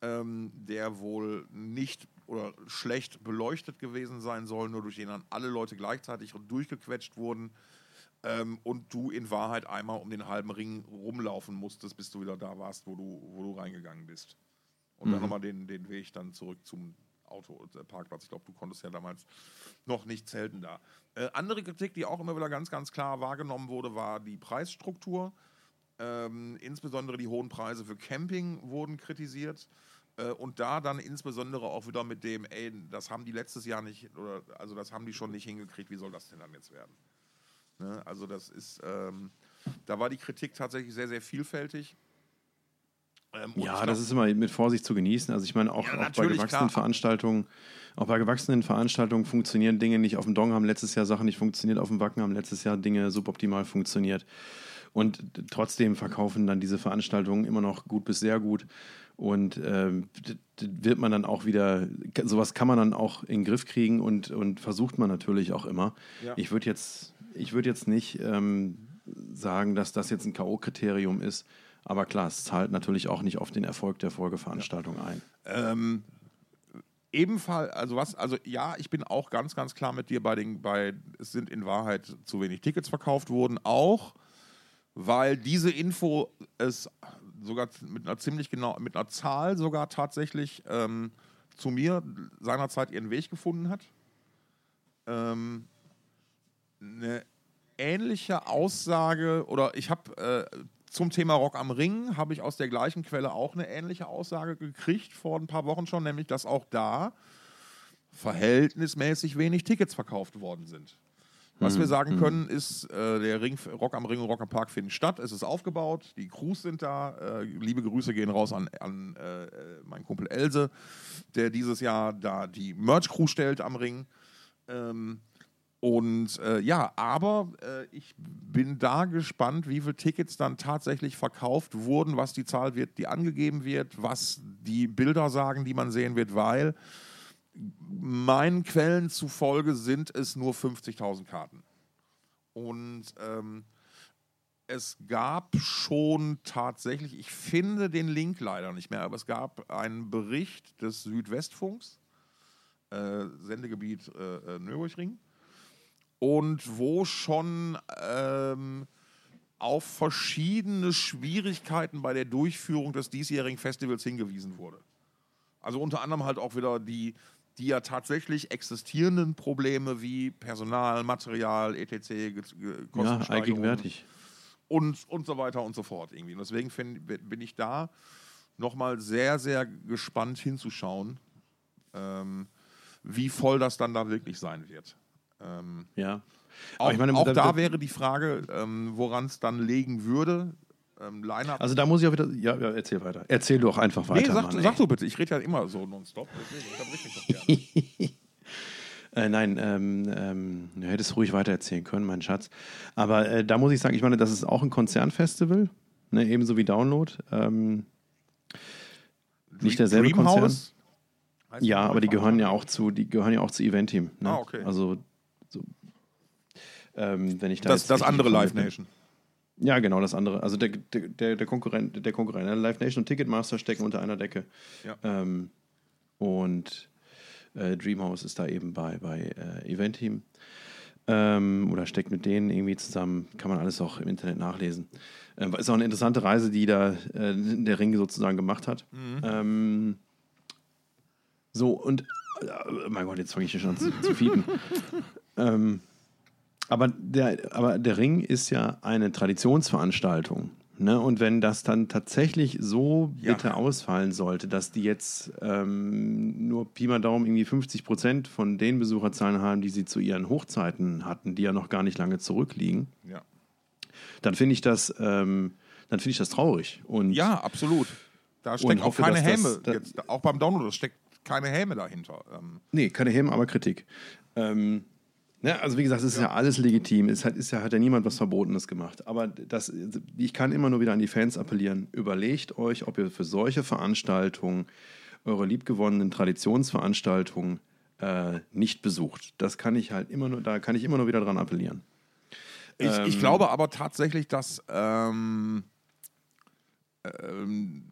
ähm, der wohl nicht oder schlecht beleuchtet gewesen sein soll, nur durch den dann alle Leute gleichzeitig durchgequetscht wurden ähm, und du in Wahrheit einmal um den halben Ring rumlaufen musstest, bis du wieder da warst, wo du, wo du reingegangen bist. Und mhm. dann nochmal den, den Weg dann zurück zum Autoparkplatz. Äh, ich glaube, du konntest ja damals noch nicht zelten da. Äh, andere Kritik, die auch immer wieder ganz, ganz klar wahrgenommen wurde, war die Preisstruktur. Ähm, insbesondere die hohen Preise für Camping wurden kritisiert. Äh, und da dann insbesondere auch wieder mit dem, ey, das haben die letztes Jahr nicht, oder also das haben die schon nicht hingekriegt, wie soll das denn dann jetzt werden? Ne? Also das ist, ähm, da war die Kritik tatsächlich sehr, sehr vielfältig. Ähm, ja, glaub, das ist immer mit Vorsicht zu genießen. Also ich meine, auch, ja, auch bei gewachsenen klar. Veranstaltungen, auch bei gewachsenen Veranstaltungen funktionieren Dinge nicht. Auf dem Dong haben letztes Jahr Sachen nicht funktioniert, auf dem Wacken haben letztes Jahr Dinge suboptimal funktioniert. Und trotzdem verkaufen dann diese Veranstaltungen immer noch gut bis sehr gut. Und äh, wird man dann auch wieder, sowas kann man dann auch in den Griff kriegen und, und versucht man natürlich auch immer. Ja. Ich würde jetzt, würd jetzt nicht ähm, sagen, dass das jetzt ein K.O.-Kriterium ist. Aber klar, es zahlt natürlich auch nicht auf den Erfolg der Folgeveranstaltung ja. ein. Ähm, ebenfalls, also was, also ja, ich bin auch ganz, ganz klar mit dir bei den, bei, es sind in Wahrheit zu wenig Tickets verkauft worden, auch weil diese Info es sogar mit einer ziemlich genau, mit einer Zahl sogar tatsächlich ähm, zu mir seinerzeit ihren Weg gefunden hat. Ähm, eine ähnliche Aussage oder ich habe äh, zum Thema Rock am Ring habe ich aus der gleichen Quelle auch eine ähnliche Aussage gekriegt vor ein paar Wochen schon, nämlich dass auch da verhältnismäßig wenig Tickets verkauft worden sind. Was wir mhm. sagen mhm. können, ist, äh, der Ring, Rock am Ring und Rock am Park finden statt. Es ist aufgebaut, die Crews sind da. Äh, liebe Grüße gehen raus an, an äh, meinen Kumpel Else, der dieses Jahr da die Merch-Crew stellt am Ring. Ähm, und äh, ja, aber äh, ich bin da gespannt, wie viele Tickets dann tatsächlich verkauft wurden, was die Zahl wird, die angegeben wird, was die Bilder sagen, die man sehen wird, weil meinen Quellen zufolge sind es nur 50.000 Karten. Und ähm, es gab schon tatsächlich, ich finde den Link leider nicht mehr, aber es gab einen Bericht des Südwestfunks, äh, Sendegebiet äh, äh Nürburgring, und wo schon ähm, auf verschiedene Schwierigkeiten bei der Durchführung des diesjährigen Festivals hingewiesen wurde. Also unter anderem halt auch wieder die, die ja tatsächlich existierenden Probleme wie Personal, Material, etc., Kosten ja, allgegenwärtig. Und, und so weiter und so fort. Irgendwie. Und deswegen find, bin ich da nochmal sehr, sehr gespannt hinzuschauen, ähm, wie voll das dann da wirklich sein wird. Ähm, ja. Auch, meine, auch da, da, wäre die Frage, ähm, woran es dann legen würde. Ähm, also da muss ich auch wieder. Ja, ja, erzähl weiter. Erzähl doch einfach weiter. Nee, sag, Mann, sag du bitte, ich rede ja immer so nonstop. äh, nein, ähm, ähm, du hättest ruhig weiter erzählen können, mein Schatz. Aber äh, da muss ich sagen, ich meine, das ist auch ein Konzernfestival, ne, ebenso wie Download. Ähm, nicht derselbe Konzern. Ja, aber die gehören ja auch zu, die gehören ja auch zu Event Team. Ne? Ah, okay. Also so, ähm, wenn ich da das, das andere Live Nation. Ja, genau, das andere. Also der, der, der Konkurrent, der Konkurrent. Ne? Live Nation und Ticketmaster stecken unter einer Decke. Ja. Ähm, und äh, Dreamhouse ist da eben bei, bei äh, Event Team. Ähm, oder steckt mit denen irgendwie zusammen. Kann man alles auch im Internet nachlesen. Ähm, ist auch eine interessante Reise, die da äh, der Ring sozusagen gemacht hat. Mhm. Ähm, so, und äh, mein Gott, jetzt fange ich hier schon an zu, zu fiepen. aber, der, aber der Ring ist ja eine Traditionsveranstaltung. Ne? Und wenn das dann tatsächlich so Ja. bitter ausfallen sollte, dass die jetzt ähm, nur Pi mal Daumen irgendwie 50 Prozent von den Besucherzahlen haben, die sie zu ihren Hochzeiten hatten, die ja noch gar nicht lange zurückliegen, Ja. dann finde ich das, ähm, dann finde ich das traurig. Und Ja, absolut. Da steckt auch keine das- Häme. da- jetzt, auch beim Download, steckt keine Häme dahinter. Ähm, Nee, keine Häme, aber Kritik. Ähm, ne, also wie gesagt, es ist ja. alles legitim. Es hat, ist ja, hat ja niemand was Verbotenes gemacht. Aber das, ich kann immer nur wieder an die Fans appellieren. Überlegt euch, ob ihr für solche Veranstaltungen, eure liebgewonnenen Traditionsveranstaltungen äh, nicht besucht. Das kann ich halt immer nur, da kann ich immer nur wieder dran appellieren. Ich, Ähm. ich glaube aber tatsächlich, dass ähm, ähm,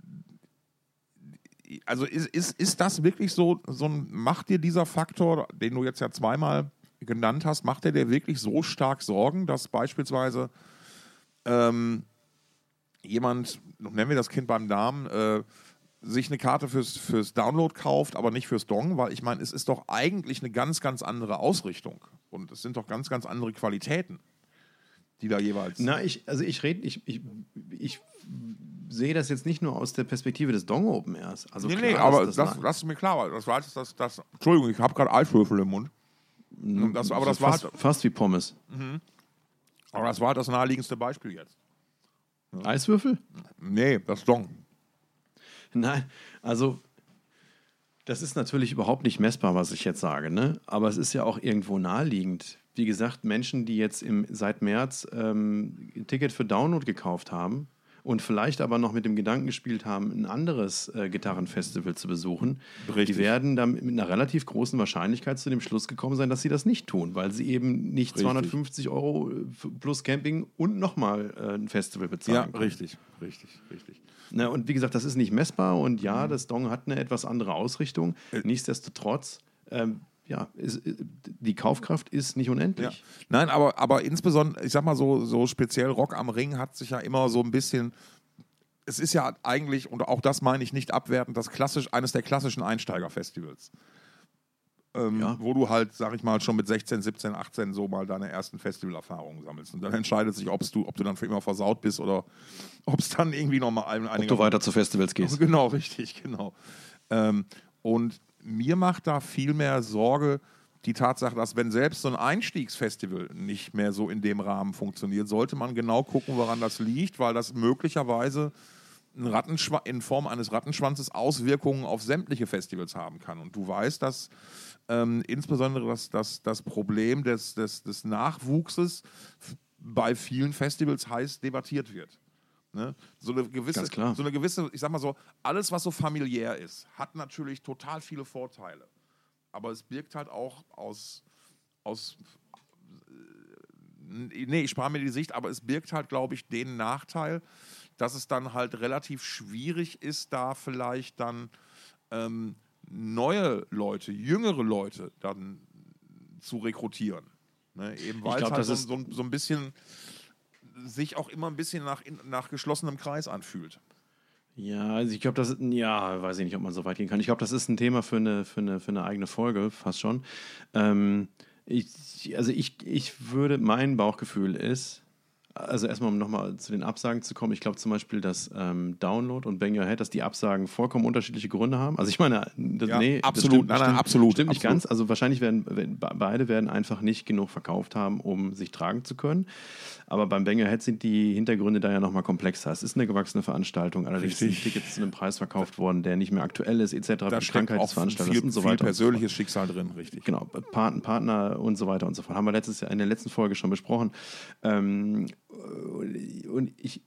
also ist, ist, ist das wirklich so, so ein, macht dir dieser Faktor, den du jetzt ja zweimal genannt hast, macht er dir wirklich so stark Sorgen, dass beispielsweise ähm, jemand, nennen wir das Kind beim Namen, äh, sich eine Karte fürs, fürs Download kauft, aber nicht fürs Dong, weil ich meine, es ist doch eigentlich eine ganz, ganz andere Ausrichtung und es sind doch ganz, ganz andere Qualitäten, die da jeweils. Na, ich, also ich rede, ich, ich, ich sehe das jetzt nicht nur aus der Perspektive des Dong Open Airs. Also nee, klar nee, aber das, das, das ist mir klar, weil das war jetzt das, das, Entschuldigung, ich habe gerade Eiswürfel im Mund. Das, aber, das war fast, halt, fast wie Pommes. aber das war halt das naheliegendste Beispiel jetzt. Eiswürfel? Nee, das Dong. Nein, also das ist natürlich überhaupt nicht messbar, was ich jetzt sage, ne? Aber es ist ja auch irgendwo naheliegend. Wie gesagt, Menschen, die jetzt im, seit März ähm, ein Ticket für Download gekauft haben und vielleicht aber noch mit dem Gedanken gespielt haben, ein anderes äh, Gitarrenfestival zu besuchen, Richtig. die werden dann mit einer relativ großen Wahrscheinlichkeit zu dem Schluss gekommen sein, dass sie das nicht tun, weil sie eben nicht Richtig. 250 Euro äh, plus Camping und nochmal äh, ein Festival bezahlen. Ja, können. richtig, richtig, richtig. Na, und wie gesagt, das ist nicht messbar und ja, Mhm. das Dong hat eine etwas andere Ausrichtung. Äh. Nichtsdestotrotz, ähm, ja, ist, äh, die Kaufkraft ist nicht Ja. unendlich. Nein, aber, aber insbesondere, ich sag mal so, so speziell Rock am Ring hat sich ja immer so ein bisschen. Es ist ja eigentlich, und auch das meine ich nicht abwertend, das klassisch, eines der klassischen Einsteigerfestivals. Ähm, Ja. Wo du halt, sag ich mal, schon mit 16, 17, 18 so mal deine ersten Festivalerfahrungen sammelst. Und dann entscheidet sich, ob's du, ob du dann für immer versaut bist oder ob es dann irgendwie nochmal ein, Ob du weiter zu Festivals gehst. Genau, richtig, genau. Ähm, und mir macht da viel mehr Sorge die Tatsache, dass wenn selbst so ein Einstiegsfestival nicht mehr so in dem Rahmen funktioniert, sollte man genau gucken, woran das liegt, weil das möglicherweise in Form eines Rattenschwanzes Auswirkungen auf sämtliche Festivals haben kann. Und du weißt, dass ähm, insbesondere das, das, das Problem des, des, des Nachwuchses bei vielen Festivals heiß debattiert wird. Ne? So, eine gewisse, so eine gewisse, ich sag mal so, alles, was so familiär ist, hat natürlich total viele Vorteile. Aber es birgt halt auch aus, aus äh, nee, ich spare mir die Sicht, aber es birgt halt, glaube ich, den Nachteil, dass es dann halt relativ schwierig ist, da vielleicht dann ähm, neue Leute, jüngere Leute dann zu rekrutieren. Ne? Eben weil es glaub, halt das so, so, so ein bisschen sich auch immer ein bisschen nach, nach geschlossenem Kreis anfühlt. Ja, also ich glaube, das ist, ja, weiß ich nicht, ob man so weit gehen kann. Ich glaube, das ist ein Thema für eine, für eine, für eine eigene Folge, fast schon. Ähm, ich, also ich, ich würde, mein Bauchgefühl ist, also erstmal, um nochmal zu den Absagen zu kommen, ich glaube zum Beispiel, dass ähm, Download und Bang Your Head, dass die Absagen vollkommen unterschiedliche Gründe haben. Also ich meine, das, Ja, nee, absolut. stimmt, Nein, nein, stimmt, absolut, Stimmt nicht absolut. ganz. Also wahrscheinlich werden, werden be- beide werden einfach nicht genug verkauft haben, um sich tragen zu können. Aber beim Bang Your Head sind die Hintergründe da ja nochmal komplexer. Es ist eine gewachsene Veranstaltung, allerdings Richtig. sind Tickets zu einem Preis verkauft worden, der nicht mehr aktuell ist, etc. Da Die steckt Krankheit auch des Veranstalters viel, und so viel weiter. so fort. persönliches Schicksal drin, richtig. Genau, Partner, Partner und so weiter und so fort. Haben wir letztes Jahr in der letzten Folge schon besprochen. Ähm, und ich,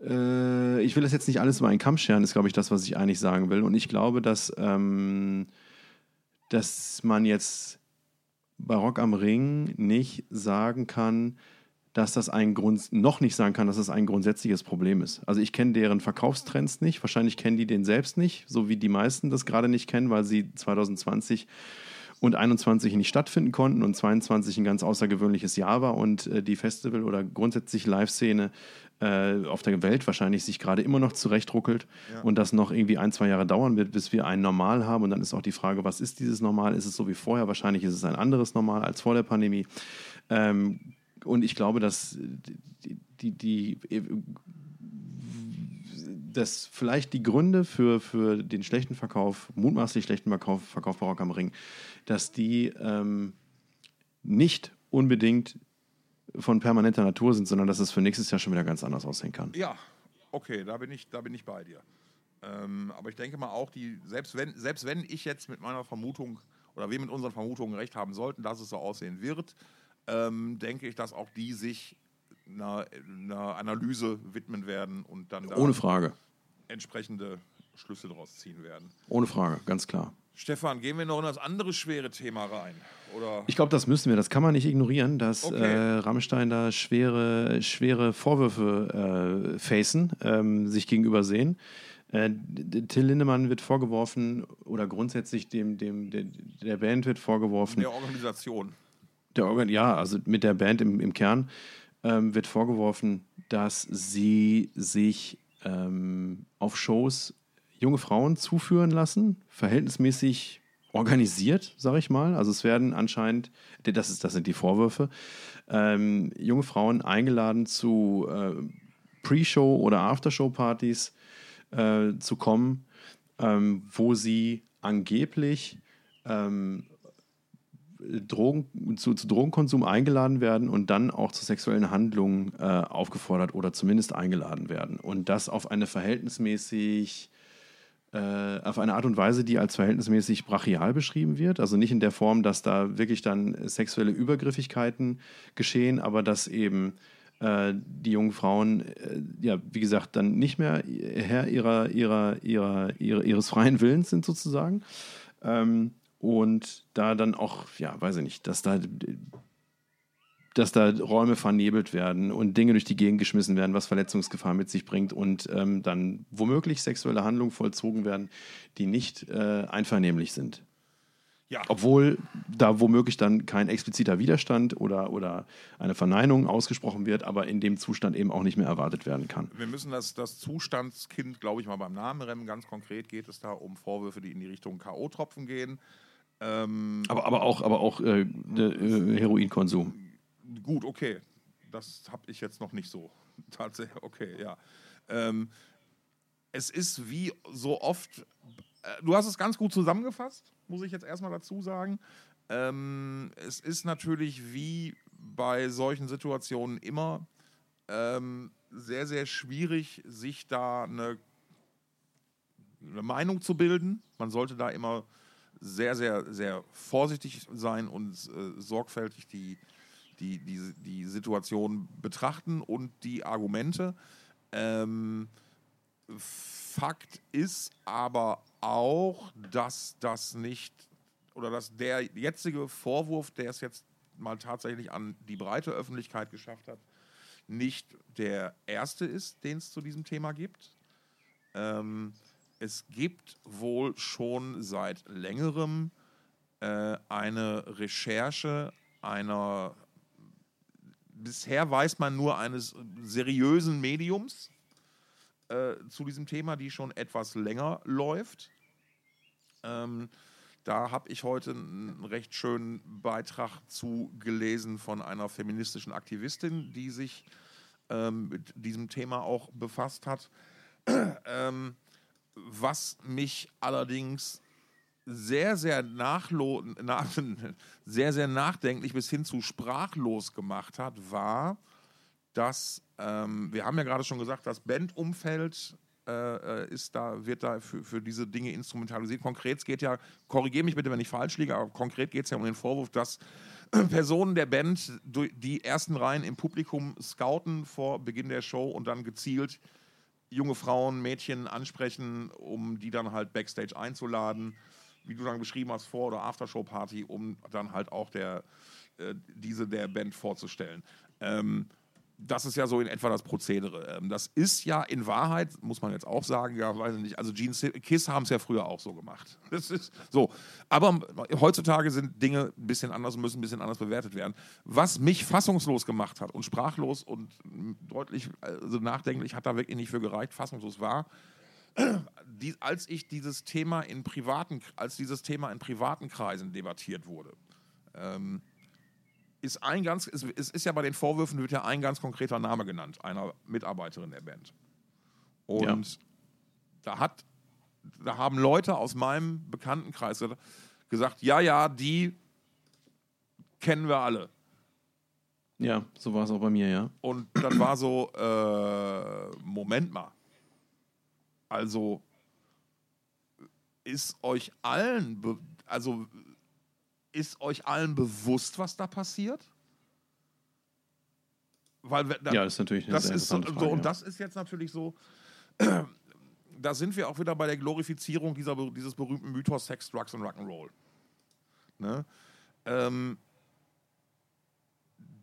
äh, ich will das jetzt nicht alles über einen Kamm scheren, ist, glaube ich, das, was ich eigentlich sagen will. Und ich glaube, dass, ähm, dass man jetzt bei Rock am Ring nicht sagen kann, dass das ein Grund, noch nicht sagen kann, dass das ein grundsätzliches Problem ist. Also ich kenne deren Verkaufstrends nicht, wahrscheinlich kennen die den selbst nicht, so wie die meisten das gerade nicht kennen, weil sie 2020 und 21 nicht stattfinden konnten und 22 ein ganz außergewöhnliches Jahr war und äh, die Festival- oder grundsätzlich Live-Szene äh, auf der Welt wahrscheinlich sich gerade immer noch zurechtruckelt und das noch irgendwie ein, zwei Jahre dauern wird, bis wir ein Normal haben. Und dann ist auch die Frage, was ist dieses Normal? Ist es so wie vorher? Wahrscheinlich ist es ein anderes Normal als vor der Pandemie. Ähm, und ich glaube, dass die, die, die, dass vielleicht die Gründe für, für den schlechten Verkauf, mutmaßlich schlechten Verkauf, Verkauf bei Rock am Ring, dass die ähm, nicht unbedingt von permanenter Natur sind, sondern dass es für nächstes Jahr schon wieder ganz anders aussehen kann. Ja, okay, da bin ich, da bin ich bei dir. Ähm, aber ich denke mal auch, die, selbst, wenn, selbst wenn ich jetzt mit meiner Vermutung oder wir mit unseren Vermutungen recht haben sollten, dass es so aussehen wird, ähm, denke ich, dass auch die sich einer, einer Analyse widmen werden und dann Ohne Frage. entsprechende Schlüsse daraus ziehen werden. Ohne Frage, ganz klar. Stefan, gehen wir noch in das andere schwere Thema rein? Oder? Ich glaube, das müssen wir. Das kann man nicht ignorieren, dass Okay. äh, Rammstein da schwere, schwere Vorwürfe äh, facen, ähm, sich gegenüber sehen. Äh, Till Lindemann wird vorgeworfen, oder grundsätzlich dem, dem, der, der Band wird vorgeworfen, der Organisation. der Organ ja, also mit der Band im, im Kern, ähm, wird vorgeworfen, dass sie sich ähm, auf Shows junge Frauen zuführen lassen, verhältnismäßig organisiert, sage ich mal. Also es werden anscheinend, das, ist, das sind die Vorwürfe, ähm, junge Frauen eingeladen zu äh, Pre-Show- oder Aftershow-Partys äh, zu kommen, ähm, wo sie angeblich ähm, Drogen, zu, zu Drogenkonsum eingeladen werden und dann auch zu sexuellen Handlungen äh, aufgefordert oder zumindest eingeladen werden. Und das auf eine verhältnismäßig, äh, auf eine Art und Weise, die als verhältnismäßig brachial beschrieben wird. Also nicht in der Form, dass da wirklich dann sexuelle Übergriffigkeiten geschehen, aber dass eben äh, die jungen Frauen, äh, ja, wie gesagt, dann nicht mehr Herr ihrer, ihrer, ihrer, ihrer, ihres freien Willens sind sozusagen. Ähm, und da dann auch, ja, weiß ich nicht, dass da, dass da Räume vernebelt werden und Dinge durch die Gegend geschmissen werden, was Verletzungsgefahr mit sich bringt und ähm, dann womöglich sexuelle Handlungen vollzogen werden, die nicht äh, einvernehmlich sind. Ja, Obwohl da womöglich dann kein expliziter Widerstand oder, oder eine Verneinung ausgesprochen wird, aber in dem Zustand eben auch nicht mehr erwartet werden kann. wir müssen das, das Zustandskind, glaube ich, mal beim Namen rennen. Ganz konkret geht es da um Vorwürfe, die in die Richtung K.O.-Tropfen gehen. Ähm, Aber, aber auch, aber auch äh, äh, Heroinkonsum. Gut, okay. Das habe ich jetzt noch nicht so. Tatsächlich, okay, ja. Ähm, es ist wie so oft, äh, du hast es ganz gut zusammengefasst, muss ich jetzt erstmal dazu sagen. Ähm, es ist natürlich wie bei solchen Situationen immer ähm, sehr, sehr schwierig, sich da eine, eine Meinung zu bilden. Man sollte da immer sehr, sehr, sehr vorsichtig sein und äh, sorgfältig die, die, die, die Situation betrachten und die Argumente. Ähm, Fakt ist aber auch, dass das nicht oder dass der jetzige Vorwurf, der es jetzt mal tatsächlich an die breite Öffentlichkeit geschafft hat, nicht der erste ist, den es zu diesem Thema gibt. Ähm, es gibt wohl schon seit längerem äh, eine Recherche einer, bisher weiß man nur eines seriösen Mediums äh, zu diesem Thema, die schon etwas länger läuft. Ähm, da habe ich heute einen recht schönen Beitrag zu gelesen von einer feministischen Aktivistin, die sich ähm, mit diesem Thema auch befasst hat. ähm, was mich allerdings sehr, sehr, nachlo nach, sehr, sehr nachdenklich bis hin zu sprachlos gemacht hat, war, dass ähm, wir haben ja gerade schon gesagt, das Bandumfeld äh, äh, ist da, wird da für, für diese Dinge instrumentalisiert. Konkret geht ja, korrigiere mich bitte, wenn ich falsch liege, aber konkret geht es ja um den Vorwurf, dass Personen der Band die ersten Reihen im Publikum scouten vor Beginn der Show und dann gezielt junge Frauen, Mädchen ansprechen, um die dann halt Backstage einzuladen, wie du dann beschrieben hast, Vor- oder Aftershow-Party, um dann halt auch der, äh, diese der Band vorzustellen. Ähm, das ist ja so in etwa das Prozedere. Ähm, das ist ja in Wahrheit, muss man jetzt auch sagen, ja, weiß ich nicht, also Gene Kiss haben es ja früher auch so gemacht. Das ist so. Aber heutzutage sind Dinge ein bisschen anders und müssen ein bisschen anders bewertet werden. Was mich fassungslos gemacht hat und sprachlos und deutlich also nachdenklich hat da wirklich nicht für gereicht, fassungslos war, die, als ich dieses Thema in privaten, als dieses Thema in privaten Kreisen debattiert wurde, ähm, ist ein ganz, es, ist ja bei den Vorwürfen wird ja ein ganz konkreter Name genannt, einer Mitarbeiterin der Band. Und da hat, da haben Leute aus meinem Bekanntenkreis gesagt, ja, ja, die kennen wir alle. Ja, so war es auch bei mir, ja. Und dann war so, äh, Moment mal. Also ist euch allen, also ist euch allen bewusst, was da passiert? Weil da, Ja, das ist natürlich eine das sehr ist so, Frage, und ja. das ist jetzt natürlich so. Da sind wir auch wieder bei der Glorifizierung dieser, dieses berühmten Mythos Sex, Drugs und Rock'n'Roll. Ne? Ähm,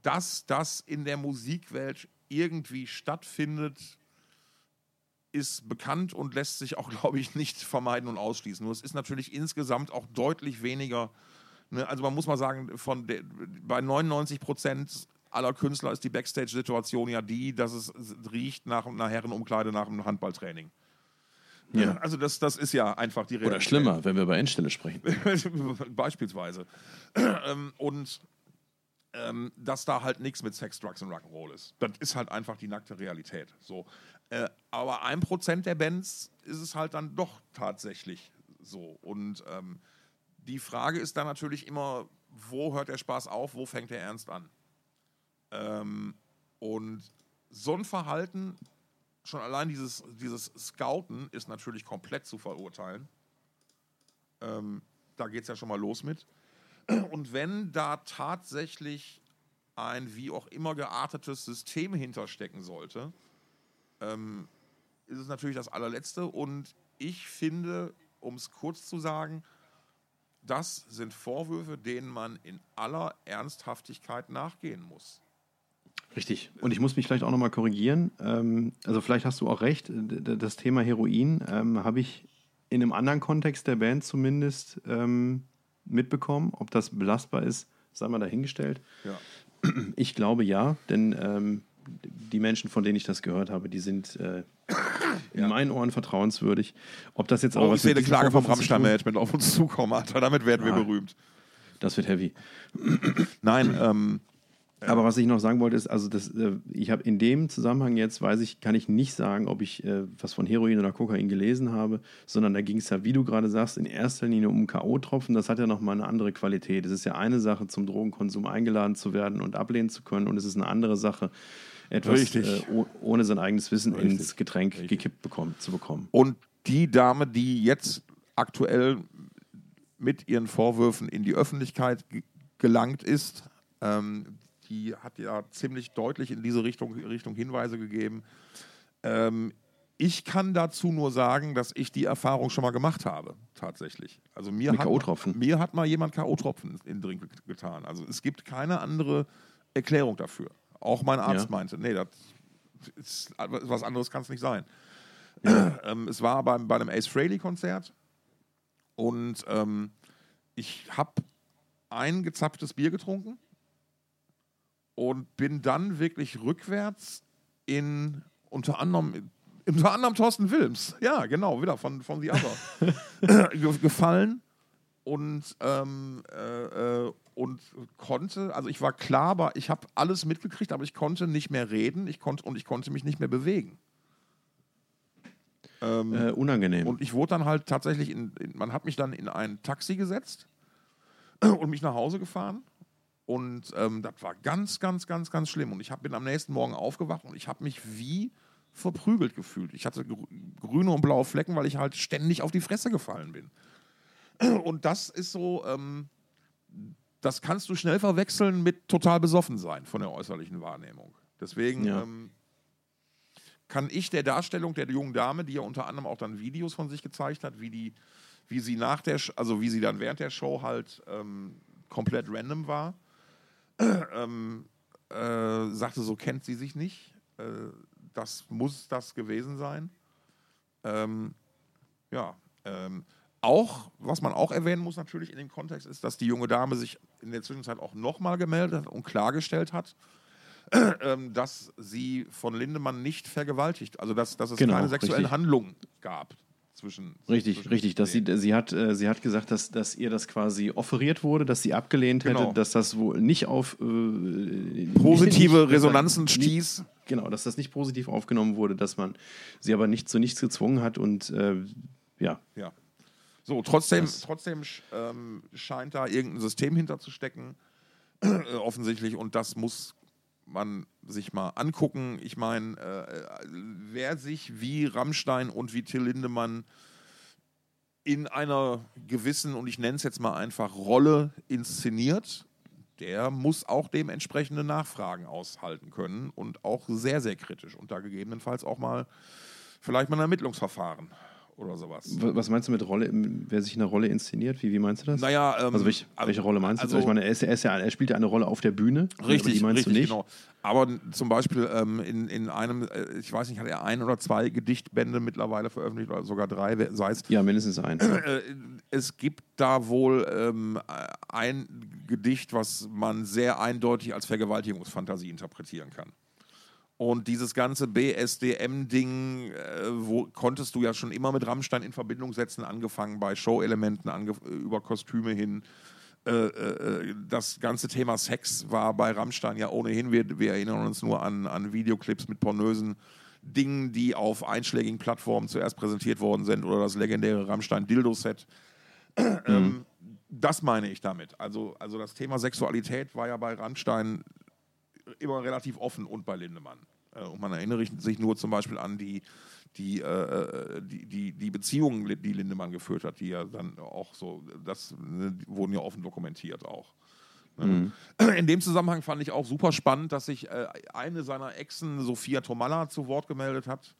dass das in der Musikwelt irgendwie stattfindet, ist bekannt und lässt sich auch, glaube ich, nicht vermeiden und ausschließen. Nur es ist natürlich insgesamt auch deutlich weniger. Ne? Also man muss mal sagen, von der, bei 99 Prozent aller Künstler ist die Backstage-Situation ja die, dass es riecht nach einer Herrenumkleide nach einem Handballtraining. Ja. Also das, das ist ja einfach die Oder schlimmer, wenn wir bei Endstelle sprechen. Beispielsweise. Ähm, und ähm, dass da halt nichts mit Sex, Drugs und Rock'n'Roll ist. Das ist halt einfach die nackte Realität. So. Äh, aber ein Prozent der Bands ist es halt dann doch tatsächlich so. Und ähm, die Frage ist dann natürlich immer, wo hört der Spaß auf, wo fängt der Ernst an? Ähm, und so ein Verhalten, schon allein dieses, dieses Scouten, ist natürlich komplett zu verurteilen. Ähm, da geht es ja schon mal los mit. Und wenn da tatsächlich ein wie auch immer geartetes System hinterstecken sollte, ähm, ist es natürlich das allerletzte. Und ich finde, um es kurz zu sagen, das sind Vorwürfe, denen man in aller Ernsthaftigkeit nachgehen muss. Richtig. Und ich muss mich vielleicht auch nochmal korrigieren. Ähm, also vielleicht hast du auch recht. Das Thema Heroin ähm, habe ich in einem anderen Kontext der Band zumindest ähm, mitbekommen. Ob das belastbar ist, sei mal dahingestellt. Ja. Ich glaube ja, denn die Menschen, von denen ich das gehört habe, die sind äh, in meinen Ohren vertrauenswürdig. Ob das jetzt aber Oh, ich sehe eine Klage vom Rammstein-Management auf uns zukommen, Alter. Damit werden wir Ah. berühmt. Das wird heavy. Nein, ähm, Aber was ich noch sagen wollte, ist, also das, äh, ich habe in dem Zusammenhang jetzt, weiß ich, kann ich nicht sagen, ob ich äh, was von Heroin oder Kokain gelesen habe, sondern da ging es ja, wie du gerade sagst, in erster Linie um K.O.-Tropfen. Das hat ja nochmal eine andere Qualität. Es ist ja eine Sache, zum Drogenkonsum eingeladen zu werden und ablehnen zu können, und es ist eine andere Sache, etwas Richtig. äh, oh, ohne sein eigenes Wissen Richtig. ins Getränk gekippt bekommen, zu bekommen. Und die Dame, die jetzt aktuell mit ihren Vorwürfen in die Öffentlichkeit ge- gelangt ist, ähm, die hat ja ziemlich deutlich in diese Richtung, Richtung Hinweise gegeben. Ähm, ich kann dazu nur sagen, dass ich die Erfahrung schon mal gemacht habe, tatsächlich. Also mir, Mit hat, mir hat mal jemand K.O.-Tropfen in den Drink getan. Also es gibt keine andere Erklärung dafür. Auch mein Arzt Ja. meinte, nee, das ist, was anderes kann es nicht sein. Ähm, es war beim, bei einem Ace Frehley-Konzert und ähm, ich habe ein gezapftes Bier getrunken und bin dann wirklich rückwärts in unter anderem unter anderem Thorsten Wilms, ja genau, wieder von, von The Other, ge- gefallen und, ähm, äh, äh, und konnte, also ich war klar, aber ich habe alles mitgekriegt, aber ich konnte nicht mehr reden ich konnte, und ich konnte mich nicht mehr bewegen. Ähm, Äh, unangenehm. und ich wurde dann halt tatsächlich, in, in, man hat mich dann in ein Taxi gesetzt und mich nach Hause gefahren. Und ähm, das war ganz, ganz, ganz, ganz schlimm. Und ich hab, bin am nächsten Morgen aufgewacht und ich habe mich wie verprügelt gefühlt. Ich hatte grü- grüne und blaue Flecken, weil ich halt ständig auf die Fresse gefallen bin. Und das ist so, ähm, das kannst du schnell verwechseln mit total besoffen sein von der äußerlichen Wahrnehmung. Deswegen Ja. ähm, kann ich der Darstellung der jungen Dame, die ja unter anderem auch dann Videos von sich gezeigt hat, wie die, wie sie nach der, also wie sie dann während der Show halt ähm, komplett random war, ähm, äh, sagte, so kennt sie sich nicht. Äh, das muss das gewesen sein. Ähm, ja, ähm, auch, was man auch erwähnen muss natürlich in dem Kontext, ist, dass die junge Dame sich in der Zwischenzeit auch nochmal gemeldet und klargestellt hat, ähm, dass sie von Lindemann nicht vergewaltigt, also dass, dass es Genau, keine sexuellen richtig. Handlungen gab zwischen. Richtig, zwischen richtig. Dass sie, sie, hat, äh, sie hat gesagt, dass, dass ihr das quasi offeriert wurde, dass sie abgelehnt Genau. hätte, dass das wohl nicht auf äh, Positive nicht- Resonanzen nicht- stieß. Genau, dass das nicht positiv aufgenommen wurde, dass man sie aber nicht zu nichts gezwungen hat und äh, ja. Ja. So, trotzdem, Das- trotzdem ähm, scheint da irgendein System hinterzustecken, äh, offensichtlich, und das muss man sich mal angucken. Ich meine, äh, wer sich wie Rammstein und wie Till Lindemann in einer gewissen, und ich nenne es jetzt mal einfach, Rolle inszeniert, der muss auch dementsprechende Nachfragen aushalten können und auch sehr, sehr kritisch und da gegebenenfalls auch mal vielleicht mal ein Ermittlungsverfahren oder sowas. Was meinst du mit Rolle, wer sich in einer Rolle inszeniert? Wie, wie meinst du das? Naja, ähm, also welche, welche Rolle meinst du? also- ich meine, er, ist, er, ist ja, er spielt ja eine Rolle auf der Bühne. Richtig, die meinst richtig, du nicht? genau. Aber zum Beispiel ähm, in, in einem, äh, ich weiß nicht, hat er ein oder zwei Gedichtbände mittlerweile veröffentlicht oder sogar drei, sei es. Ja, mindestens ein. Äh, es gibt da wohl ähm, ein Gedicht, was man sehr eindeutig als Vergewaltigungsfantasie interpretieren kann. Und dieses ganze BSDM-Ding, äh, wo konntest du ja schon immer mit Rammstein in Verbindung setzen, angefangen bei Show-Elementen, ange über Kostüme hin. Äh, äh, das ganze Thema Sex war bei Rammstein ja ohnehin, wir, wir erinnern uns nur an, an Videoclips mit pornösen Dingen, die auf einschlägigen Plattformen zuerst präsentiert worden sind oder das legendäre Rammstein-Dildo-Set. ähm, das meine ich damit. Also, also das Thema Sexualität war ja bei Rammstein immer relativ offen und bei Lindemann. Äh, Und man erinnere sich nur zum Beispiel an die, die, äh, die, die, die Beziehungen, die Lindemann geführt hat, die ja dann auch so, das ne, wurden ja offen dokumentiert auch. Ne? In dem Zusammenhang fand ich auch super spannend, dass sich äh, eine seiner Exen, Sophia Tomalla, zu Wort gemeldet hat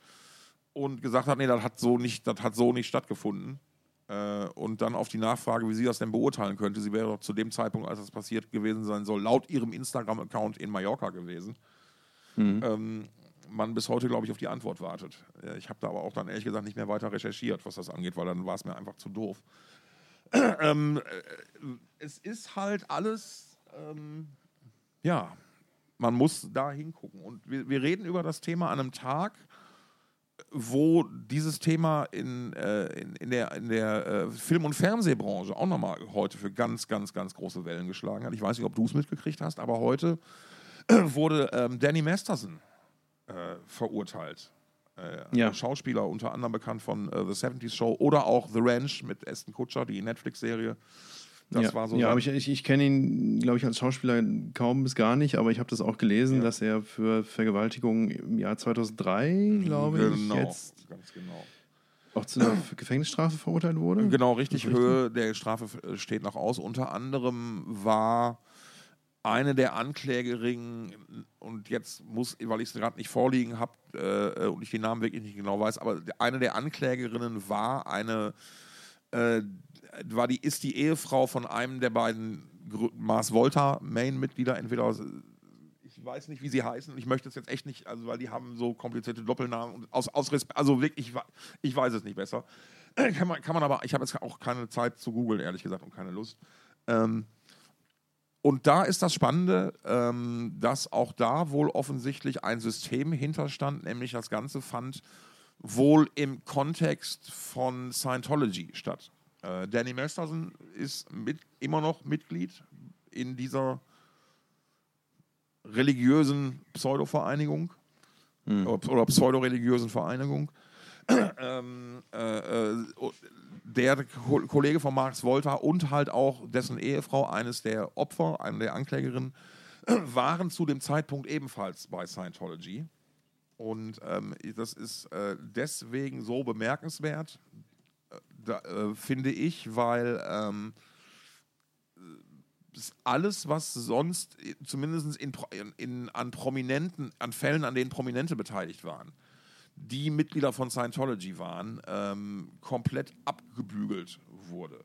und gesagt hat, nee, das hat so nicht, das hat so nicht stattgefunden. Äh, und dann auf die Nachfrage, wie sie das denn beurteilen könnte, sie wäre doch zu dem Zeitpunkt, als das passiert gewesen sein soll, laut ihrem Instagram-Account in Mallorca gewesen. Ähm, man bis heute, glaube ich, auf die Antwort wartet. Ich habe da aber auch dann ehrlich gesagt nicht mehr weiter recherchiert, was das angeht, weil dann war es mir einfach zu doof. ähm, äh, es ist halt alles, ähm, ja, man muss da hingucken. Und wir, wir reden über das Thema an einem Tag, wo dieses Thema in, äh, in, in der, in der äh, Film- und Fernsehbranche auch nochmal heute für ganz, ganz, ganz große Wellen geschlagen hat. Ich weiß nicht, ob du es mitgekriegt hast, aber heute wurde ähm, Danny Masterson äh, verurteilt. Äh, Ja. Schauspieler, unter anderem bekannt von äh, The 70s Show oder auch The Ranch mit Aston Kutscher, die Netflix-Serie. Das ja, war so ja aber ich, ich, ich kenne ihn, glaube ich, als Schauspieler kaum bis gar nicht, aber ich habe das auch gelesen, Ja. dass er für Vergewaltigung im Jahr 2003, glaube genau, ich, jetzt ganz genau. auch zu einer Gefängnisstrafe verurteilt wurde. Genau, richtig. Richtig? Höhe der Strafe äh, steht noch aus. Unter anderem war eine der Anklägerinnen, und jetzt muss, weil ich es gerade nicht vorliegen habe äh, und ich den Namen wirklich nicht genau weiß, aber eine der Anklägerinnen war eine, äh, war die, ist die Ehefrau von einem der beiden Mars Volta Main-Mitglieder, entweder aus- ich weiß nicht, wie sie heißen. Ich möchte es jetzt echt nicht, also weil die haben so komplizierte Doppelnamen und aus, aus Respe- also wirklich, ich, ich weiß es nicht besser. Kann man, kann man aber, ich habe jetzt auch keine Zeit zu googeln, ehrlich gesagt, und keine Lust. Ähm, und da ist das Spannende, ähm, dass auch da wohl offensichtlich ein System hinterstand, nämlich das Ganze fand wohl im Kontext von Scientology statt. Äh, Danny Masterson ist mit, immer noch Mitglied in dieser religiösen Pseudo-Vereinigung oder, oder pseudo-religiösen Vereinigung. ähm, äh, äh, der Ko Kollege von Marx Volta und halt auch dessen Ehefrau, eines der Opfer, eine der Anklägerinnen, waren zu dem Zeitpunkt ebenfalls bei Scientology. Und ähm, das ist äh, deswegen so bemerkenswert, äh, da, äh, finde ich, weil ähm, es alles, was sonst äh, zumindest in, in, an Prominenten, an Fällen, an denen Prominente beteiligt waren, die Mitglieder von Scientology waren, ähm, komplett abgebügelt wurde